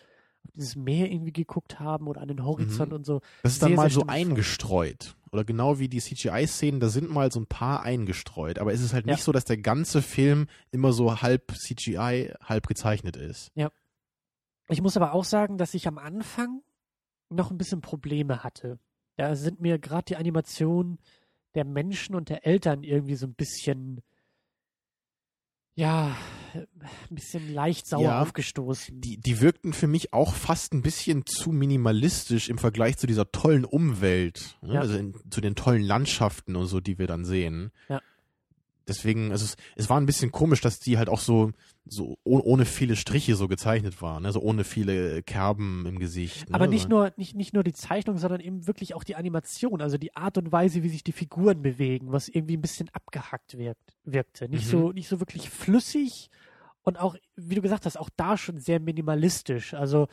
auf dieses Meer irgendwie geguckt haben oder an den Horizont Mhm. und so. Das ist dann Sehr, mal sehr so eingestreut. Oder genau wie die CGI-Szenen, da sind mal so ein paar eingestreut. Aber es ist halt Ja. nicht so, dass der ganze Film immer so halb CGI, halb gezeichnet ist. Ich muss aber auch sagen, dass ich am Anfang noch ein bisschen Probleme hatte. Da sind mir gerade die Animationen der Menschen und der Eltern irgendwie so ein bisschen, ja, ein bisschen leicht sauer Ja, aufgestoßen. Die, die wirkten für mich auch fast ein bisschen zu minimalistisch im Vergleich zu dieser tollen Umwelt. Ne? Ja. Also in, zu den tollen Landschaften und so, die wir dann sehen. Ja. Deswegen, also es, es war ein bisschen komisch, dass die halt auch so, so oh- ohne viele Striche so gezeichnet waren, ne? so ohne viele Kerben im Gesicht. Ne? aber nicht nur, nicht, nicht nur die Zeichnung, sondern eben wirklich auch die Animation, also die Art und Weise, wie sich die Figuren bewegen, was irgendwie ein bisschen abgehackt wirkt, wirkte. Nicht Mhm. so, nicht so wirklich flüssig und auch, wie du gesagt hast, auch da schon sehr minimalistisch. Also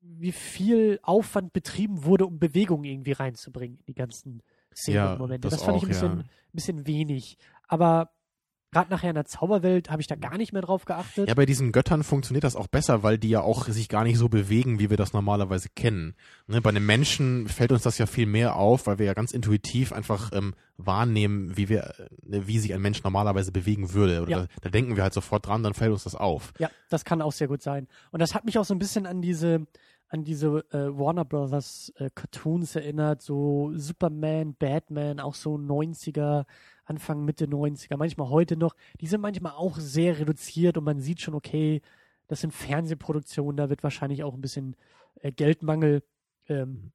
wie viel Aufwand betrieben wurde, um Bewegung irgendwie reinzubringen in die ganzen Szenen Ja, und Momente. das Das, fand ich auch, ein bisschen, ja. bisschen wenig. Aber gerade nachher in der Zauberwelt habe ich da gar nicht mehr drauf geachtet. Ja, bei diesen Göttern funktioniert das auch besser, weil die ja auch sich gar nicht so bewegen, wie wir das normalerweise kennen. Ne, bei einem Menschen fällt uns das ja viel mehr auf, weil wir ja ganz intuitiv einfach ähm, wahrnehmen, wie wir, äh, wie sich ein Mensch normalerweise bewegen würde. Oder Ja. da, da denken wir halt sofort dran, dann fällt uns das auf. Ja, das kann auch sehr gut sein. Und das hat mich auch so ein bisschen an diese, an diese äh, Warner Brothers äh, Cartoons erinnert, so Superman, Batman, auch so 90er, Anfang, Mitte 90er, manchmal heute noch. Die sind manchmal auch sehr reduziert und man sieht schon, okay, das sind Fernsehproduktionen, da wird wahrscheinlich auch ein bisschen äh, Geldmangel ähm,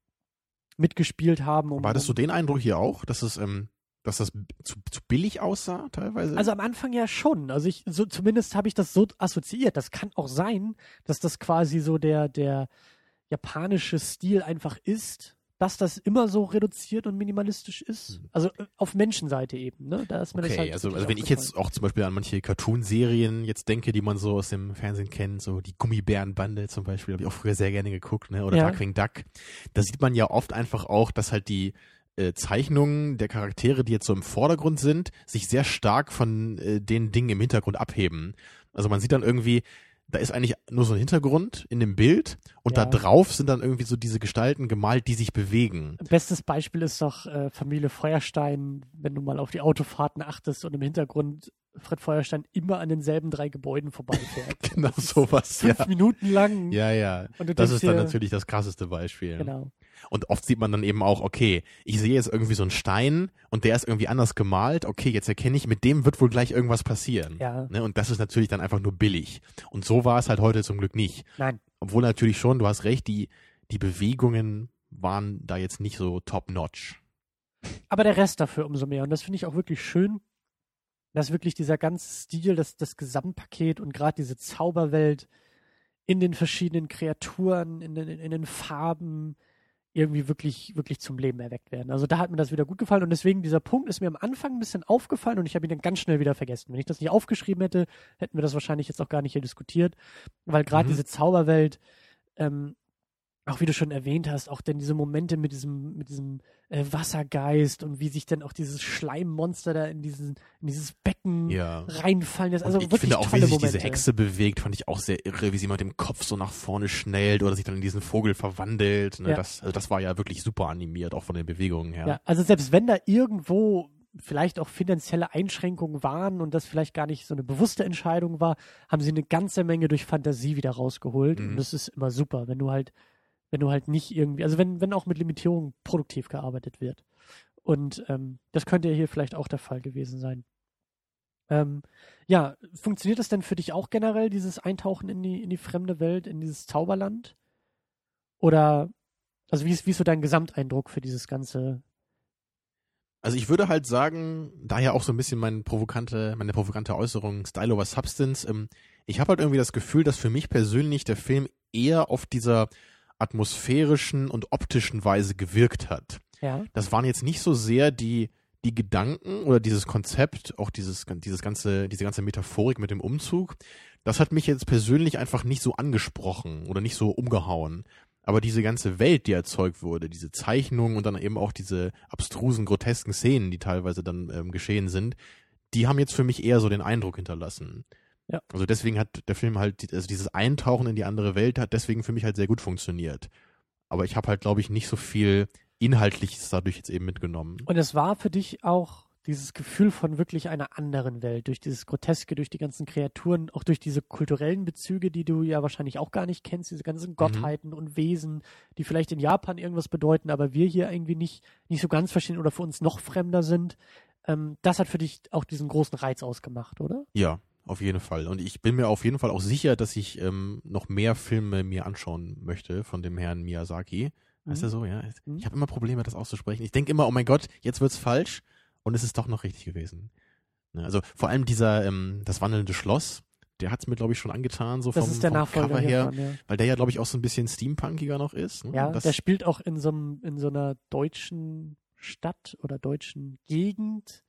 mitgespielt haben. Um, hattest du um, den Eindruck hier auch, dass es, ähm, dass das zu, zu billig aussah teilweise? Also am Anfang ja schon. Also ich, so zumindest habe ich das so assoziiert. Das kann auch sein, dass das quasi so der, der japanische Stil einfach ist, dass das immer so reduziert und minimalistisch ist. Mhm. Also äh, auf Menschenseite eben, ne? Da ist mir das Okay, halt also, also wenn ich jetzt auch zum Beispiel an manche Cartoon-Serien jetzt denke, die man so aus dem Fernsehen kennt, so die Gummibärenbande zum Beispiel, habe ich auch früher sehr gerne geguckt, ne? Oder Ja. Darkwing Duck, da sieht man ja oft einfach auch, dass halt die äh, Zeichnungen der Charaktere, die jetzt so im Vordergrund sind, sich sehr stark von äh, den Dingen im Hintergrund abheben. Also man sieht dann irgendwie, da ist eigentlich nur so ein Hintergrund in dem Bild und Ja. da drauf sind dann irgendwie so diese Gestalten gemalt, die sich bewegen. Bestes Beispiel ist doch äh, Familie Feuerstein, wenn du mal auf die Autofahrten achtest und im Hintergrund Fred Feuerstein immer an denselben drei Gebäuden vorbeifährt. genau sowas, Fünf ja. Minuten lang. Ja, ja. Das ist dann dir- natürlich das krasseste Beispiel. Genau. Und oft sieht man dann eben auch, okay, ich sehe jetzt irgendwie so einen Stein und der ist irgendwie anders gemalt. Okay, jetzt erkenne ich, mit dem wird wohl gleich irgendwas passieren. Ja. Ne? Und das ist natürlich dann einfach nur billig. Und so war es halt heute zum Glück nicht. Nein. Obwohl natürlich schon, du hast recht, die, die Bewegungen waren da jetzt nicht so top-notch. Aber der Rest dafür umso mehr. Und das finde ich auch wirklich schön, dass wirklich dieser ganze Stil, das, das Gesamtpaket und gerade diese Zauberwelt in den verschiedenen Kreaturen, in den, in den Farben irgendwie wirklich, wirklich zum Leben erweckt werden. Also da hat mir das wieder gut gefallen und deswegen dieser Punkt ist mir am Anfang ein bisschen aufgefallen und ich habe ihn dann ganz schnell wieder vergessen. Wenn ich das nicht aufgeschrieben hätte, hätten wir das wahrscheinlich jetzt auch gar nicht hier diskutiert, weil gerade Mhm. diese Zauberwelt, ähm, auch wie du schon erwähnt hast, auch denn diese Momente mit diesem, mit diesem äh, Wassergeist und wie sich dann auch dieses Schleimmonster da in, diesen, in dieses Becken Ja. reinfallen lässt. Also und ich wirklich finde auch, wie sich Momente. diese Hexe bewegt, fand ich auch sehr irre, wie sie mit dem Kopf so nach vorne schnellt oder sich dann in diesen Vogel verwandelt. Ne? Ja. Das, also das war ja wirklich super animiert, auch von den Bewegungen her. Ja, also selbst wenn da irgendwo vielleicht auch finanzielle Einschränkungen waren und das vielleicht gar nicht so eine bewusste Entscheidung war, haben sie eine ganze Menge durch Fantasie wieder rausgeholt. Mhm. Und das ist immer super, wenn du halt, wenn du halt nicht irgendwie, also wenn, wenn auch mit Limitierungen produktiv gearbeitet wird. Und ähm, das könnte ja hier vielleicht auch der Fall gewesen sein. Ähm, ja, funktioniert das denn für dich auch generell, dieses Eintauchen in die, in die fremde Welt, in dieses Zauberland? Oder, also wie ist, wie ist so dein Gesamteindruck für dieses ganze Also ich würde halt sagen, daher auch so ein bisschen meine provokante, meine provokante Äußerung Style over Substance. Ähm, ich habe halt irgendwie das Gefühl, dass für mich persönlich der Film eher auf dieser atmosphärischen und optischen Weise gewirkt hat. Ja. Das waren jetzt nicht so sehr die die Gedanken oder dieses Konzept, auch dieses dieses ganze diese ganze Metaphorik mit dem Umzug. Das hat mich jetzt persönlich einfach nicht so angesprochen oder nicht so umgehauen. Aber diese ganze Welt, die erzeugt wurde, diese Zeichnungen und dann eben auch diese abstrusen, grotesken Szenen, die teilweise dann ähm, geschehen sind, die haben jetzt für mich eher so den Eindruck hinterlassen. Ja. Also deswegen hat der Film halt, also dieses Eintauchen in die andere Welt hat deswegen für mich halt sehr gut funktioniert. Aber ich habe halt, glaube ich, nicht so viel Inhaltliches dadurch jetzt eben mitgenommen. Und es war für dich auch dieses Gefühl von wirklich einer anderen Welt, durch dieses Groteske, durch die ganzen Kreaturen, auch durch diese kulturellen Bezüge, die du ja wahrscheinlich auch gar nicht kennst, diese ganzen Gottheiten und Wesen, die vielleicht in Japan irgendwas bedeuten, aber wir hier irgendwie nicht, nicht so ganz verstehen oder für uns noch fremder sind. Ähm, das hat für dich auch diesen großen Reiz ausgemacht, oder? Ja, auf jeden Fall. Und ich bin mir auf jeden Fall auch sicher, dass ich ähm, noch mehr Filme mir anschauen möchte von dem Herrn Miyazaki. Heißt Mhm. er so, ja? Mhm. Ich habe immer Probleme, das auszusprechen. Ich denke immer, oh mein Gott, jetzt wird's falsch. Und es ist doch noch richtig gewesen. Ne, Also vor allem dieser, ähm, das wandelnde Schloss, der hat's mir, glaube ich, schon angetan, so vom, vom Nachfolger Cover her. hiervon, ja. Weil der ja, glaube ich, auch so ein bisschen steampunkiger noch ist. Ne? Ja, das, der spielt auch in so, einem, in so einer deutschen Stadt oder deutschen Gegend.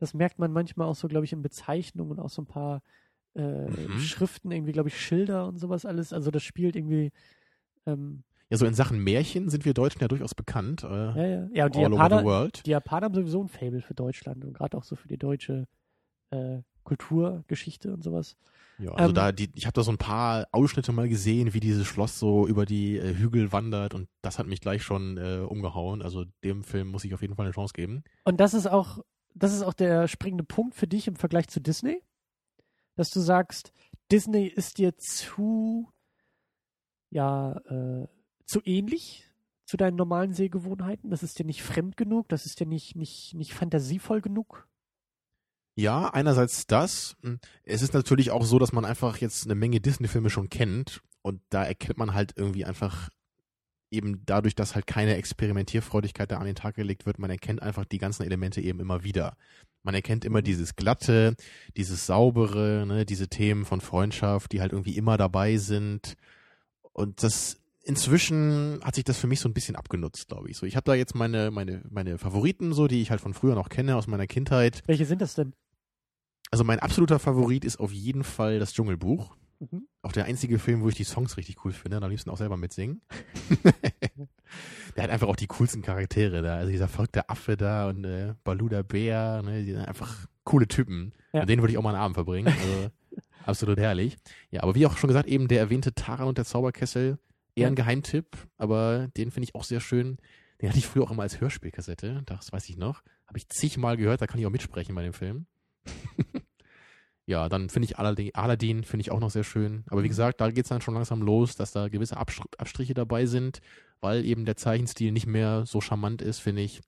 Das merkt man manchmal auch so, glaube ich, in Bezeichnungen und auch so ein paar äh, Mhm. Schriften, irgendwie, glaube ich, Schilder und sowas alles. Also das spielt irgendwie. Ähm, ja, so in Sachen Märchen sind wir Deutschen ja durchaus bekannt. Äh, ja, ja. Ja, und die Japaner, die Japaner haben sowieso ein Fable für Deutschland und gerade auch so für die deutsche äh, Kultur, Geschichte und sowas. Ja, also Ähm, da, die, ich habe da so ein paar Ausschnitte mal gesehen, wie dieses Schloss so über die äh, Hügel wandert und das hat mich gleich schon äh, umgehauen. Also dem Film muss ich auf jeden Fall eine Chance geben. Und das ist auch, das ist auch der springende Punkt für dich im Vergleich zu Disney, dass du sagst, Disney ist dir zu, ja, äh, zu ähnlich zu deinen normalen Sehgewohnheiten. Das ist dir nicht fremd genug, das ist dir nicht, nicht, nicht fantasievoll genug. Ja, einerseits das. Hm, Es ist natürlich auch so, dass man einfach jetzt eine Menge Disney-Filme schon kennt und da erkennt man halt irgendwie einfach eben dadurch, dass halt keine Experimentierfreudigkeit da an den Tag gelegt wird, man erkennt einfach die ganzen Elemente eben immer wieder. Man erkennt immer dieses Glatte, dieses Saubere, ne, diese Themen von Freundschaft, die halt irgendwie immer dabei sind. Und das inzwischen hat sich das für mich so ein bisschen abgenutzt, glaube ich. So, ich habe da jetzt meine meine meine Favoriten so, die ich halt von früher noch kenne aus meiner Kindheit. Welche sind das denn? Also mein absoluter Favorit ist auf jeden Fall das Dschungelbuch. Mhm. Auch der einzige Film, wo ich die Songs richtig cool finde, und am liebsten auch selber mitsingen. der hat einfach auch die coolsten Charaktere da. Also dieser verrückte Affe da und äh, Baloo der Bär, ne, die sind einfach coole Typen. Ja. Mit denen würde ich auch mal einen Abend verbringen. Also absolut herrlich. Ja, aber wie auch schon gesagt, eben der erwähnte Taran und der Zauberkessel, eher ein Geheimtipp, aber den finde ich auch sehr schön. Den hatte ich früher auch immer als Hörspielkassette, das weiß ich noch. Habe ich zigmal gehört, da kann ich auch mitsprechen bei dem Film. Ja, dann finde ich Aladdin, Aladdin finde ich auch noch sehr schön. Aber wie Mhm. gesagt, da geht es dann schon langsam los, dass da gewisse Abstr Abstriche dabei sind, weil eben der Zeichenstil nicht mehr so charmant ist, finde ich.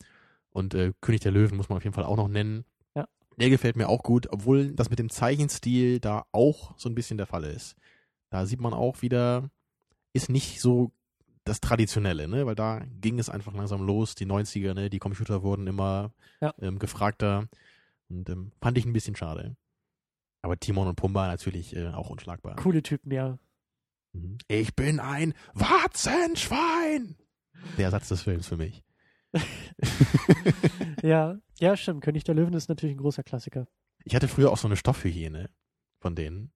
Und äh, König der Löwen muss man auf jeden Fall auch noch nennen. Ja. Der gefällt mir auch gut, obwohl das mit dem Zeichenstil da auch so ein bisschen der Fall ist. Da sieht man auch wieder, ist nicht so das Traditionelle, ne? Weil da ging es einfach langsam los, die 90er, ne? Die Computer wurden immer Ja. ähm, gefragter. Und ähm, fand ich ein bisschen schade. Aber Timon und Pumba natürlich äh, auch unschlagbar. Coole Typen, ja. Mhm. Ich bin ein Warzenschwein! Der Satz des Films für mich. ja, ja, stimmt. König der Löwen ist natürlich ein großer Klassiker. Ich hatte früher auch so eine Stoffhygiene von denen.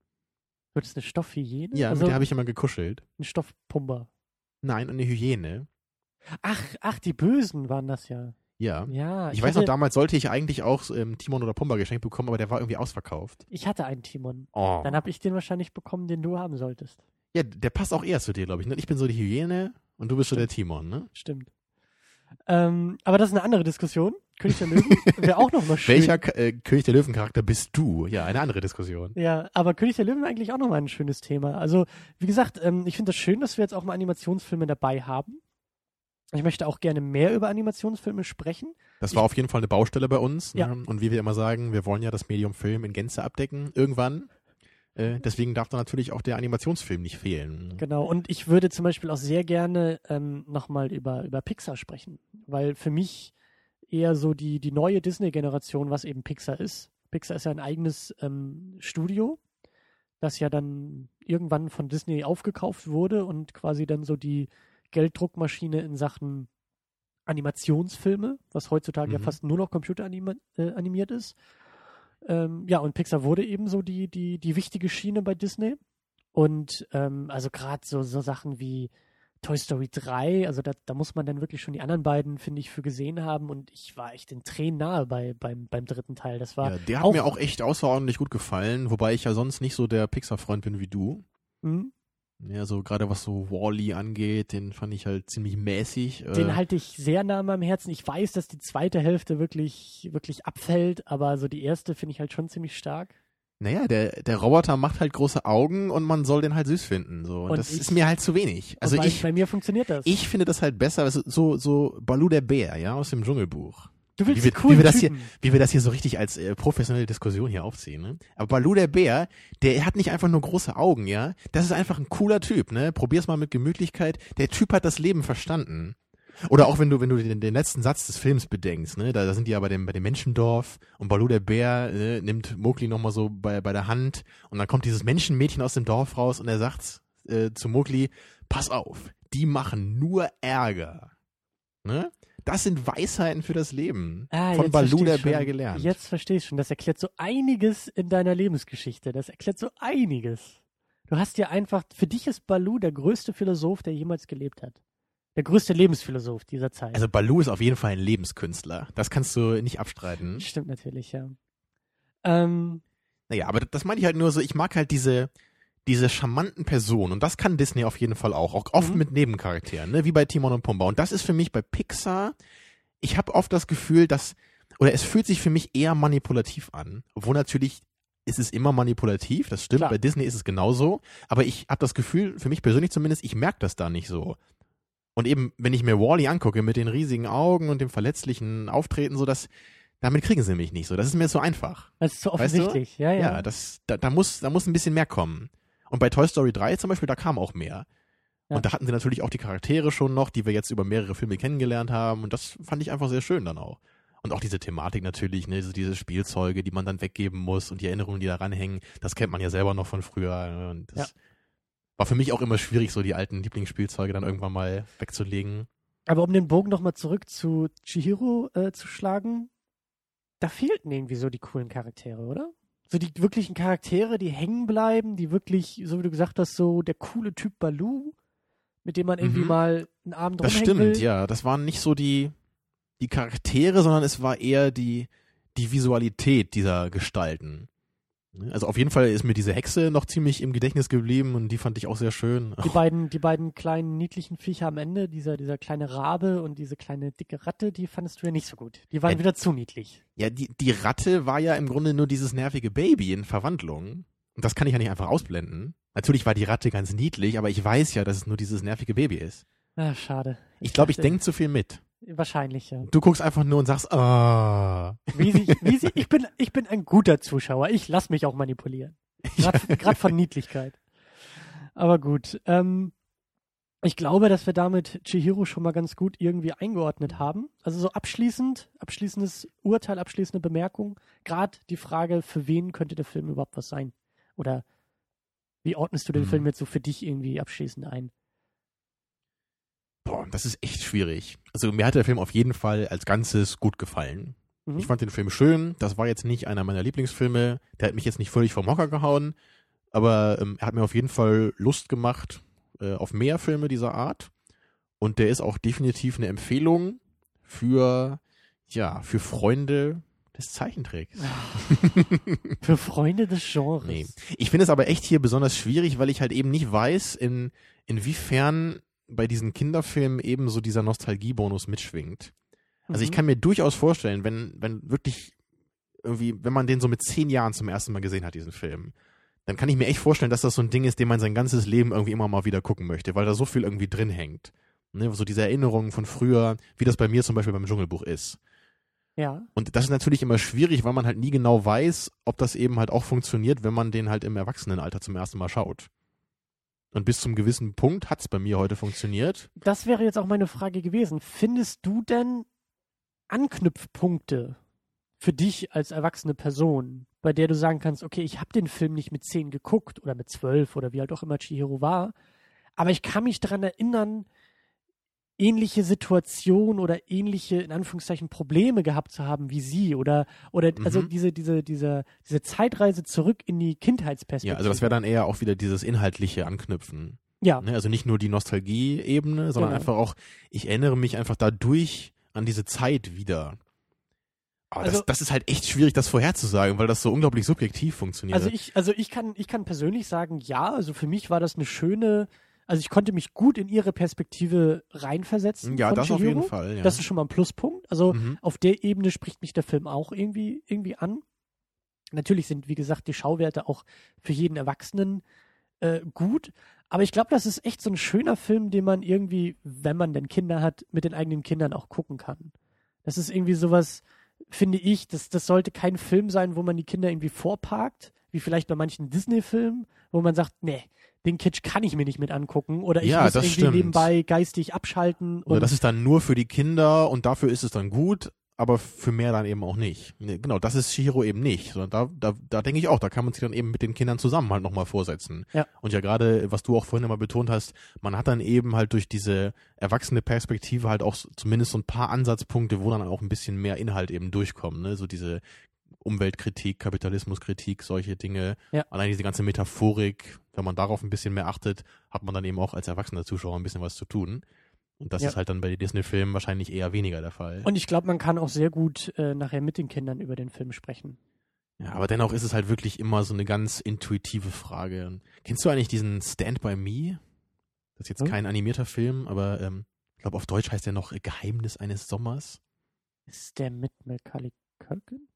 Wird es eine Stoffhygiene? Ja, also mit der habe ich immer gekuschelt. ein Stoffpumper. Nein, eine Hygiene. Ach, ach, die Bösen waren das ja. Ja. Ja, Ich weiß noch, hatte, damals sollte ich eigentlich auch ähm, Timon oder Pumba geschenkt bekommen, aber der war irgendwie ausverkauft. ich hatte einen Timon. Oh. Dann habe ich den wahrscheinlich bekommen, den du haben solltest. Ja, der passt auch eher zu dir, glaube ich. Ne? Ich bin so die Hygiene und du bist so der Timon, ne? Stimmt. Ähm, aber das ist eine andere Diskussion. König der Löwen wäre auch noch mal schön. Welcher äh, König der Löwen-Charakter bist du? Ja, eine andere Diskussion. Ja, aber König der Löwen eigentlich auch nochmal ein schönes Thema. Also, wie gesagt, ähm, ich finde das schön, dass wir jetzt auch mal Animationsfilme dabei haben. Ich möchte auch gerne mehr über Animationsfilme sprechen. Das war auf jeden Fall eine Baustelle bei uns. Ja. Ne? Und wie wir immer sagen, wir wollen ja das Medium Film in Gänze abdecken, irgendwann. Äh, deswegen darf da natürlich auch der Animationsfilm nicht fehlen. Genau, und ich würde zum Beispiel auch sehr gerne ähm, nochmal über, über Pixar sprechen, weil für mich eher so die, die neue Disney-Generation, was eben Pixar ist. Pixar ist ja ein eigenes ähm, Studio, das ja dann irgendwann von Disney aufgekauft wurde und quasi dann so die Gelddruckmaschine in Sachen Animationsfilme, was heutzutage ja Mhm. fast nur noch computeranimiert äh, animiert ist. Ähm, ja, und Pixar wurde eben so die, die, die wichtige Schiene bei Disney. Und ähm, also gerade so, so Sachen wie Toy Story 3, also da, da muss man dann wirklich schon die anderen beiden, finde ich, für gesehen haben. Und ich war echt in Tränen nahe bei, beim, beim dritten Teil. Das war Ja, der hat auch- mir auch echt außerordentlich gut gefallen, wobei ich ja sonst nicht so der Pixar-Freund bin wie du. Hm? Ja, so gerade was so Wally angeht, den fand ich halt ziemlich mäßig. Den äh, halte ich sehr nah an meinem Herzen. Ich weiß, dass die zweite Hälfte wirklich, wirklich abfällt, aber so die erste finde ich halt schon ziemlich stark. Naja, der, der Roboter macht halt große Augen und man soll den halt süß finden. So. Und, Und das ich- ist mir halt zu wenig. Also bei, ich, bei mir funktioniert das. ich finde das halt besser, also so, so Baloo der Bär, ja, aus dem Dschungelbuch. Du willst wie wir- wie wir das hier-. Wie wir das hier so richtig als äh, professionelle Diskussion hier aufziehen, ne? Aber Baloo der Bär, der hat nicht einfach nur große Augen, ja? Das ist einfach ein cooler Typ, ne? Probier's mal mit Gemütlichkeit. Der Typ hat das Leben verstanden. Oder auch wenn du, wenn du den, den letzten Satz des Films bedenkst, ne? Da, da sind die ja bei dem, bei dem Menschendorf und Baloo der Bär äh, nimmt Mowgli nochmal so bei, bei der Hand und dann kommt dieses Menschenmädchen aus dem Dorf raus und er sagt äh, zu Mowgli, pass auf, die machen nur Ärger. Ne? Das sind Weisheiten für das Leben. Ah, von versteh der. Bär gelernt. Jetzt verstehe ich schon. Das erklärt so einiges in deiner Lebensgeschichte. Das erklärt so einiges. Du hast ja einfach, für dich ist Baloo der größte Philosoph, der jemals gelebt hat. Der größte Lebensphilosoph dieser Zeit. Also Baloo ist auf jeden Fall ein Lebenskünstler. Das kannst du nicht abstreiten. Stimmt natürlich, ja. Ähm, Naja, aber das meine ich halt nur so, ich mag halt diese, diese charmanten Personen und das kann Disney auf jeden Fall auch, auch oft Mhm. mit Nebencharakteren, ne? wie bei Timon und Pumba. Und das ist für mich bei Pixar, ich habe oft das Gefühl, dass, oder es fühlt sich für mich eher manipulativ an, obwohl natürlich ist es immer manipulativ, das stimmt, Klar. bei Disney ist es genauso, aber ich habe das Gefühl, für mich persönlich zumindest, ich merke das da nicht so. Und eben, wenn ich mir Wally angucke mit den riesigen Augen und dem verletzlichen Auftreten, so das, damit kriegen sie mich nicht so. Das ist mir zu einfach. das ist so Weißt du? offensichtlich. Ja, ja. Ja, das, da, da muss, da muss ein bisschen mehr kommen. Und bei Toy Story 3 zum Beispiel, da kam auch mehr. Ja. Und da hatten sie natürlich auch die Charaktere schon noch, die wir jetzt über mehrere Filme kennengelernt haben. Und das fand ich einfach sehr schön dann auch. Und auch diese Thematik natürlich, ne, diese Spielzeuge, die man dann weggeben muss und die Erinnerungen, die da ranhängen, das kennt man ja selber noch von früher. Und das war für mich auch immer schwierig, so die alten Lieblingsspielzeuge dann irgendwann mal wegzulegen. Aber um den Bogen nochmal zurück zu Chihiro äh, zu schlagen, da fehlten irgendwie so die coolen Charaktere, oder? So die wirklichen Charaktere, die hängen bleiben, die wirklich, so wie du gesagt hast, so der coole Typ Baloo, mit dem man irgendwie Mhm. mal einen Abend Das stimmt, will. ja. Das waren nicht so die, die Charaktere, sondern es war eher die, die Visualität dieser Gestalten. Ne? Also auf jeden Fall ist mir diese Hexe noch ziemlich im Gedächtnis geblieben und die fand ich auch sehr schön. Die beiden, die beiden kleinen niedlichen Viecher am Ende, dieser, dieser kleine Rabe und diese kleine dicke Ratte, die fandest du ja nicht so gut. Die waren Ja, wieder zu niedlich. Ja, die, die Ratte war ja im Grunde nur dieses nervige Baby in Verwandlung. Und das kann ich ja nicht einfach ausblenden. Natürlich war die Ratte ganz niedlich, aber ich weiß ja, dass es nur dieses nervige Baby ist. Ah, schade. Ich glaube, ich dachte- denke zu viel mit. Wahrscheinlich, ja. Du guckst einfach nur und sagst, ah. Wie sie, wie sie, ich, bin, ich bin ein guter Zuschauer. Ich lass mich auch manipulieren. Gerade von Niedlichkeit. Aber gut. Ähm, ich glaube, dass wir damit Chihiro schon mal ganz gut irgendwie eingeordnet haben. Also so abschließend, abschließendes Urteil, abschließende Bemerkung. Gerade die Frage, für wen könnte der Film überhaupt was sein? Oder wie ordnest du den Mhm. Film jetzt so für dich irgendwie abschließend ein? Boah, das ist echt schwierig. Also mir hat der Film auf jeden Fall als Ganzes gut gefallen. Mhm. Ich fand den Film schön. Das war jetzt nicht einer meiner Lieblingsfilme. Der hat mich jetzt nicht völlig vom Hocker gehauen. Aber ähm, er hat mir auf jeden Fall Lust gemacht äh, auf mehr Filme dieser Art. Und der ist auch definitiv eine Empfehlung für, ja, für Freunde des Zeichentricks. Für Freunde des Genres. Nee. Ich finde es aber echt hier besonders schwierig, weil ich halt eben nicht weiß, in, inwiefern bei diesen Kinderfilmen eben so dieser Nostalgiebonus mitschwingt. Also ich Mhm. kann mir durchaus vorstellen, wenn, wenn wirklich irgendwie, wenn man den so mit zehn Jahren zum ersten Mal gesehen hat, diesen Film, dann kann ich mir echt vorstellen, dass das so ein Ding ist, den man sein ganzes Leben irgendwie immer mal wieder gucken möchte, weil da so viel irgendwie drin hängt. Ne, so diese Erinnerungen von früher, wie das bei mir zum Beispiel beim Dschungelbuch ist. Ja. Und das ist natürlich immer schwierig, weil man halt nie genau weiß, ob das eben halt auch funktioniert, wenn man den halt im Erwachsenenalter zum ersten Mal schaut. Und bis zum gewissen Punkt hat's bei mir heute funktioniert. Das wäre jetzt auch meine Frage gewesen. Findest du denn Anknüpfpunkte für dich als erwachsene Person, bei der du sagen kannst, okay, ich habe den Film nicht mit zehn geguckt oder mit zwölf oder wie halt auch immer Chihiro war, aber ich kann mich daran erinnern, ähnliche Situationen oder ähnliche, in Anführungszeichen, Probleme gehabt zu haben wie sie oder, oder also Mhm. diese, diese, diese, diese Zeitreise zurück in die Kindheitsperspektive. Ja, also das wäre dann eher auch wieder dieses inhaltliche Anknüpfen. Ja, Ne? Also nicht nur die Nostalgie-Ebene, sondern Genau. einfach auch, ich erinnere mich einfach dadurch an diese Zeit wieder. Aber Also- das, das ist halt echt schwierig, das vorherzusagen, weil das so unglaublich subjektiv funktioniert. Also ich, also ich kann, ich kann persönlich sagen, ja, also für mich war das eine schöne, also ich konnte mich gut in ihre Perspektive reinversetzen. ja, das auf Chihiro. jeden Fall. Ja. Das ist schon mal ein Pluspunkt. Also Mhm. auf der Ebene spricht mich der Film auch irgendwie, irgendwie an. Natürlich sind, wie gesagt, die Schauwerte auch für jeden Erwachsenen äh, gut. Aber ich glaube, das ist echt so ein schöner Film, den man irgendwie, wenn man denn Kinder hat, mit den eigenen Kindern auch gucken kann. Das ist irgendwie sowas, finde ich, das, das sollte kein Film sein, wo man die Kinder irgendwie vorparkt, wie vielleicht bei manchen Disney-Filmen, wo man sagt, nee, den Kitsch kann ich mir nicht mit angucken oder ich Ja, muss irgendwie stimmt. nebenbei geistig abschalten. Oder das ist dann nur für die Kinder und dafür ist es dann gut, aber für mehr dann eben auch nicht. Genau, das ist Shihiro eben nicht. Sondern da, da, da denke ich auch, da kann man sich dann eben mit den Kindern zusammen halt nochmal vorsetzen. Ja. Und ja gerade, was du auch vorhin immer betont hast, man hat dann eben halt durch diese erwachsene Perspektive halt auch zumindest so ein paar Ansatzpunkte, wo dann auch ein bisschen mehr Inhalt eben durchkommen. Ne? So diese Umweltkritik, Kapitalismuskritik, solche Dinge. Ja. Allein diese ganze Metaphorik, wenn man darauf ein bisschen mehr achtet, hat man dann eben auch als erwachsener Zuschauer ein bisschen was zu tun. Und das Ja. ist halt dann bei den Disney-Filmen wahrscheinlich eher weniger der Fall. Und ich glaube, man kann auch sehr gut äh, nachher mit den Kindern über den Film sprechen. ja, aber dennoch ist es halt wirklich immer so eine ganz intuitive Frage. Kennst du eigentlich diesen Stand by Me? Das ist jetzt Hm? kein animierter Film, aber ähm, ich glaube auf Deutsch heißt der noch Geheimnis eines Sommers. Ist der mit Macaulay Culkin?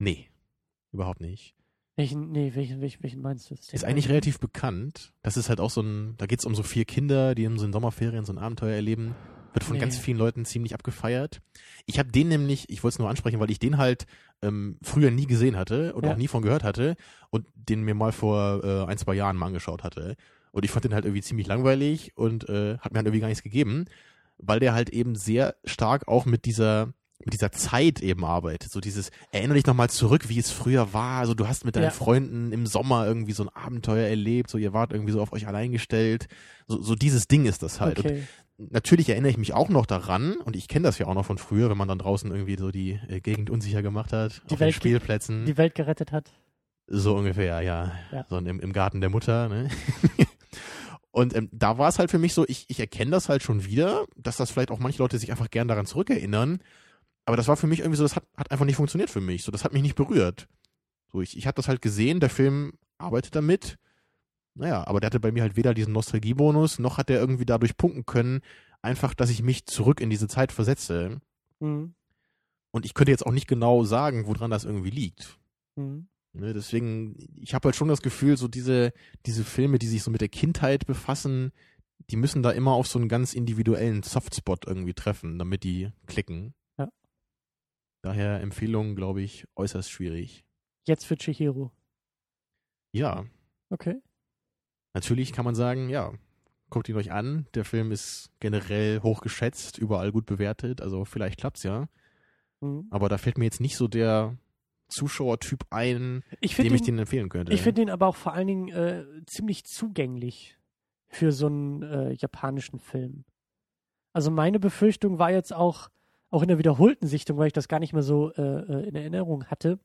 Nee, überhaupt nicht. Welchen, nee, welchen, welchen, welchen meinst du? Ist eigentlich relativ bekannt. Das ist halt auch so ein, da geht's um so vier Kinder, die in so in Sommerferien so ein Abenteuer erleben. Wird von Nee. ganz vielen Leuten ziemlich abgefeiert. Ich habe den nämlich, ich wollte es nur ansprechen, weil ich den halt ähm, früher nie gesehen hatte und Ja. auch nie von gehört hatte und den mir mal vor äh, ein, zwei Jahren mal angeschaut hatte. Und ich fand den halt irgendwie ziemlich langweilig und äh, hat mir halt irgendwie gar nichts gegeben, weil der halt eben sehr stark auch mit dieser mit dieser Zeit eben arbeitet. So dieses, erinnere dich nochmal zurück, wie es früher war. Also du hast mit deinen Ja. Freunden im Sommer irgendwie so ein Abenteuer erlebt, so ihr wart irgendwie so auf euch allein gestellt. So, so dieses Ding ist das halt. Okay. Und natürlich erinnere ich mich auch noch daran, und ich kenne das ja auch noch von früher, wenn man dann draußen irgendwie so die äh, Gegend unsicher gemacht hat, Die auf Welt- den Spielplätzen. Die Welt gerettet hat. So ungefähr, ja. Ja. So im, im Garten der Mutter, ne? Und ähm, da war es halt für mich so, ich, ich erkenne das halt schon wieder, dass das vielleicht auch manche Leute sich einfach gern daran zurückerinnern. Aber das war für mich irgendwie so, das hat, hat einfach nicht funktioniert für mich. So, das hat mich nicht berührt. So, ich, ich habe das halt gesehen, der Film arbeitet damit. Naja, aber der hatte bei mir halt weder diesen Nostalgiebonus, noch hat er irgendwie dadurch punkten können, einfach, dass ich mich zurück in diese Zeit versetze. Mhm. Und ich könnte jetzt auch nicht genau sagen, woran das irgendwie liegt. Mhm. Ne, deswegen, ich habe halt schon das Gefühl, so diese, diese Filme, die sich so mit der Kindheit befassen, die müssen da immer auf so einen ganz individuellen Softspot irgendwie treffen, damit die klicken. Daher Empfehlungen, glaube ich, äußerst schwierig. Jetzt für Chihiro. Ja, Okay. natürlich kann man sagen, ja, guckt ihn euch an. Der Film ist generell hoch geschätzt, überall gut bewertet, also vielleicht klappt's ja. Mhm. Aber da fällt mir jetzt nicht so der Zuschauertyp ein, Ich dem finde ich ihn, den empfehlen könnte. ich finde ihn aber auch vor allen Dingen äh, ziemlich zugänglich für so einen äh, japanischen Film. Also meine Befürchtung war jetzt auch, auch in der wiederholten Sichtung, weil ich das gar nicht mehr so äh, äh, in Erinnerung hatte,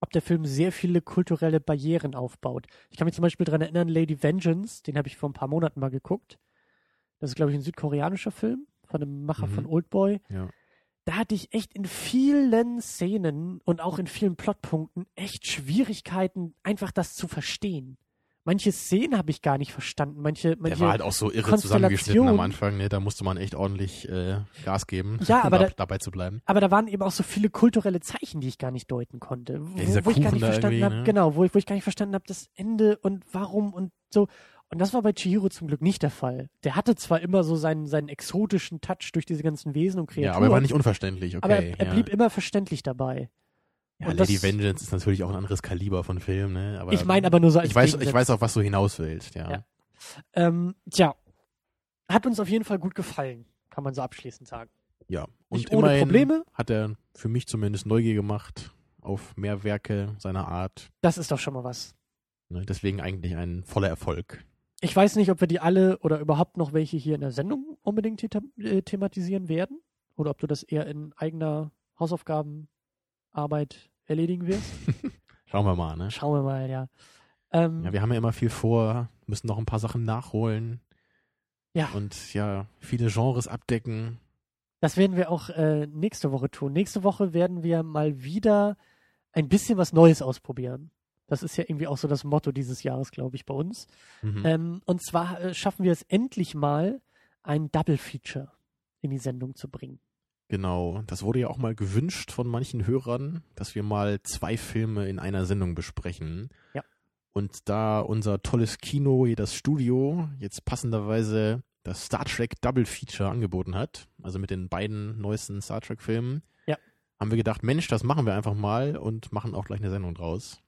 ob der Film sehr viele kulturelle Barrieren aufbaut. Ich kann mich zum Beispiel daran erinnern, Lady Vengeance, den habe ich vor ein paar Monaten mal geguckt. Das ist, glaube ich, ein südkoreanischer Film von dem Macher Mhm. von Oldboy. Ja. Da hatte ich echt in vielen Szenen und auch in vielen Plotpunkten echt Schwierigkeiten, einfach das zu verstehen. Manche Szenen habe ich gar nicht verstanden. Manche, Der manche war halt auch so irre zusammengeschnitten am. Anfang, ne? Da musste man echt ordentlich äh, Gas geben, Ja, aber um da, da- dabei zu bleiben. Aber da waren eben auch so viele kulturelle Zeichen, die ich gar nicht deuten konnte. Wo, dieser wo ich gar nicht verstanden habe, ne? genau, wo ich, wo ich gar nicht verstanden habe, das Ende und warum und so. Und das war bei Chihiro zum Glück nicht der Fall. Der hatte zwar immer so seinen, seinen exotischen Touch durch diese ganzen Wesen und Kreaturen, Ja, aber er war nicht unverständlich, okay. aber er, er ja. blieb immer verständlich dabei. Ja, und Lady das- Vengeance ist natürlich auch ein anderes Kaliber von Film, ne? Aber ich meine aber nur so als ich weiß, ich weiß auch, was du hinaus willst, ja. Ja. Ähm, tja, hat uns auf jeden Fall gut gefallen, kann man so abschließend sagen. Ja. Und Nicht ohne Probleme. hat er für mich zumindest Neugier gemacht auf mehr Werke seiner Art. Das ist doch schon mal was. Ne? Deswegen eigentlich ein voller Erfolg. Ich weiß nicht, ob wir die alle oder überhaupt noch welche hier in der Sendung unbedingt äh, thematisieren werden. Oder ob du das eher in eigener Hausaufgabenarbeit erledigen wirst. Schauen wir mal, ne? Schauen wir mal, ja. Ähm, Ja, wir haben ja immer viel vor, müssen noch ein paar Sachen nachholen ja, und ja, viele Genres abdecken. das werden wir auch äh, nächste Woche tun. Nächste Woche werden wir mal wieder ein bisschen was Neues ausprobieren. Das ist ja irgendwie auch so das Motto dieses Jahres, glaube ich, bei uns. Mhm. Ähm, und zwar äh, schaffen wir es endlich mal, ein Double Feature in die Sendung zu bringen. Genau, das wurde ja auch mal gewünscht von manchen Hörern, dass wir mal zwei Filme in einer Sendung besprechen. Ja. Und da unser tolles Kino, hier das Studio, jetzt passenderweise das Star Trek Double Feature angeboten hat, also mit den beiden neuesten Star Trek Filmen, Ja. haben wir gedacht, Mensch, das machen wir einfach mal und machen auch gleich eine Sendung draus.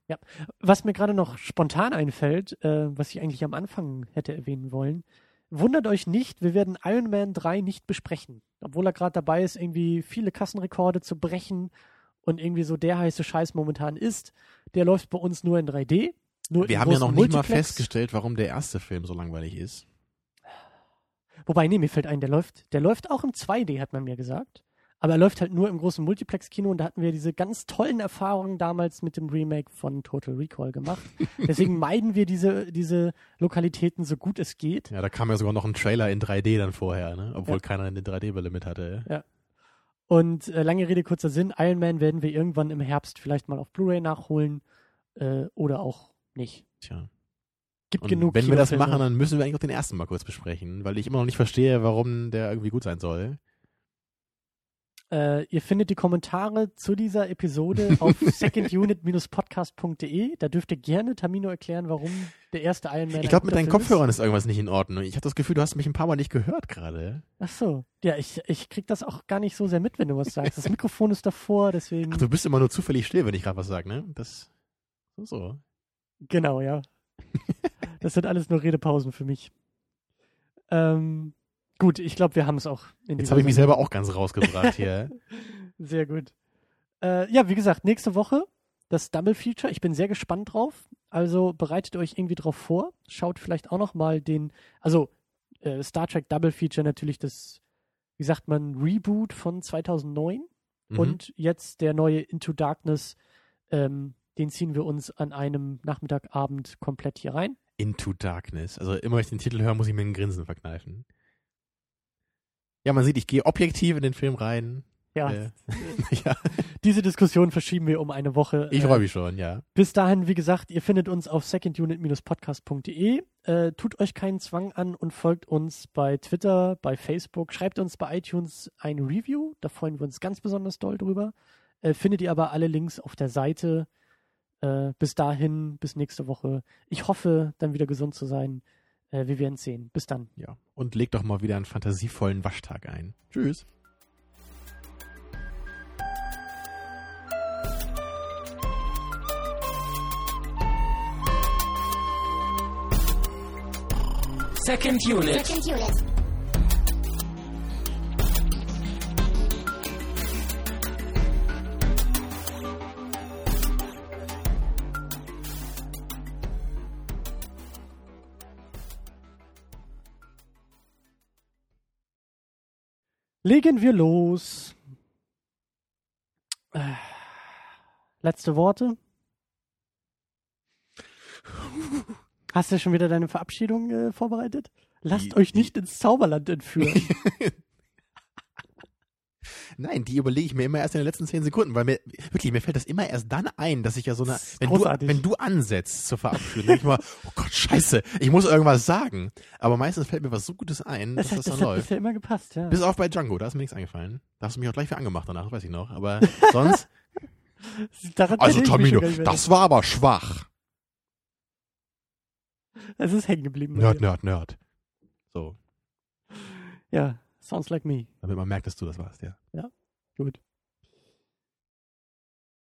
Was mir gerade noch spontan einfällt, äh, was ich eigentlich am Anfang hätte erwähnen wollen, wundert euch nicht, wir werden Iron Man 3 nicht besprechen. Obwohl er gerade dabei ist, irgendwie viele Kassenrekorde zu brechen und irgendwie so der heiße Scheiß momentan ist. Der läuft bei uns nur in 3D. Nur Wir haben ja noch nicht mal Multiplex. festgestellt, warum der erste Film so langweilig ist. Wobei, nee, mir fällt ein, der läuft, der läuft auch im 2D, hat man mir gesagt. Aber er läuft halt nur im großen Multiplex-Kino und da hatten wir diese ganz tollen Erfahrungen damals mit dem Remake von Total Recall gemacht. Deswegen meiden wir diese, diese Lokalitäten so gut es geht. Ja, da kam ja sogar noch ein Trailer in 3D dann vorher, ne? Obwohl Ja. keiner eine 3D-Brille mit hatte. Und äh, lange Rede, kurzer Sinn, Iron Man werden wir irgendwann im Herbst vielleicht mal auf Blu-ray nachholen äh, oder auch nicht. Tja. Gibt Und genug wenn wir das machen, dann müssen wir eigentlich auch den ersten mal kurz besprechen, weil ich immer noch nicht verstehe, warum der irgendwie gut sein soll. Äh, ihr findet die Kommentare zu dieser Episode auf secondunit-podcast.de. Da dürft ihr gerne Tamino erklären, warum der erste Iron Man. Ich glaube, mit deinen Kopfhörern ist irgendwas nicht in Ordnung. Ich habe das Gefühl, du hast mich ein paar Mal nicht gehört gerade. Ist. Ach so. Ja, ich, ich krieg das auch gar nicht so sehr mit, wenn du was sagst. Das Mikrofon ist davor, deswegen. Ach, du bist immer nur zufällig still, wenn ich gerade was sage, ne? Das so, so. Genau, ja. Das sind alles nur Redepausen für mich. Ähm, gut, ich glaube, wir haben es auch. In Jetzt habe ich mich selber auch ganz rausgebracht hier. Sehr gut. Äh, ja, wie gesagt, nächste Woche das Double Feature. Ich bin sehr gespannt drauf. Also bereitet euch irgendwie drauf vor. Schaut vielleicht auch noch mal den, also äh, Star Trek Double Feature natürlich das, wie sagt man, Reboot von 2009 Mhm. und jetzt der neue Into Darkness. Ähm, den ziehen wir uns an einem Nachmittagabend komplett hier rein. Into Darkness. Also immer wenn ich den Titel höre, muss ich mir ein Grinsen verkneifen. Ja, man sieht, ich gehe objektiv in den Film rein. Ja, Äh, ja. diese Diskussion verschieben wir um eine Woche. Ich Äh, freue mich schon, ja. Bis dahin, wie gesagt, ihr findet uns auf secondunit-podcast.de. Äh, tut euch keinen Zwang an und folgt uns bei Twitter, bei Facebook. Schreibt uns bei iTunes ein Review. Da freuen wir uns ganz besonders doll drüber. Äh, findet ihr aber alle Links auf der Seite. Äh, bis dahin, bis nächste Woche. Ich hoffe, dann wieder gesund zu sein. Äh, wir werden sehen. Bis dann. ja. Und leg doch mal wieder einen fantasievollen Waschtag ein. Tschüss. Second unit. Second unit. Legen wir los. Letzte Worte. Hast du schon wieder deine Verabschiedung äh, vorbereitet? Lasst Die- euch die- nicht ins Zauberland entführen. Nein, die überlege ich mir immer erst in den letzten zehn Sekunden, weil mir, wirklich, mir fällt das immer erst dann ein, dass ich ja so eine, Das wenn du, wenn du ansetzt zur Verabschiedung, denke ich mal, oh Gott, scheiße, ich muss irgendwas sagen. Aber meistens fällt mir was so Gutes ein, Das, dass hat, das das dann hat läuft. bisher immer gepasst, ja. Bis auf bei Django, da ist mir nichts eingefallen. Da hast du mich auch gleich für angemacht danach, das weiß ich noch. Aber sonst, also Tamino, das war aber schwach. Es ist hängen geblieben. Nerd. Nerd, Nerd. So, Ja, sounds like me. damit man merkt, dass du das warst, ja. Gut.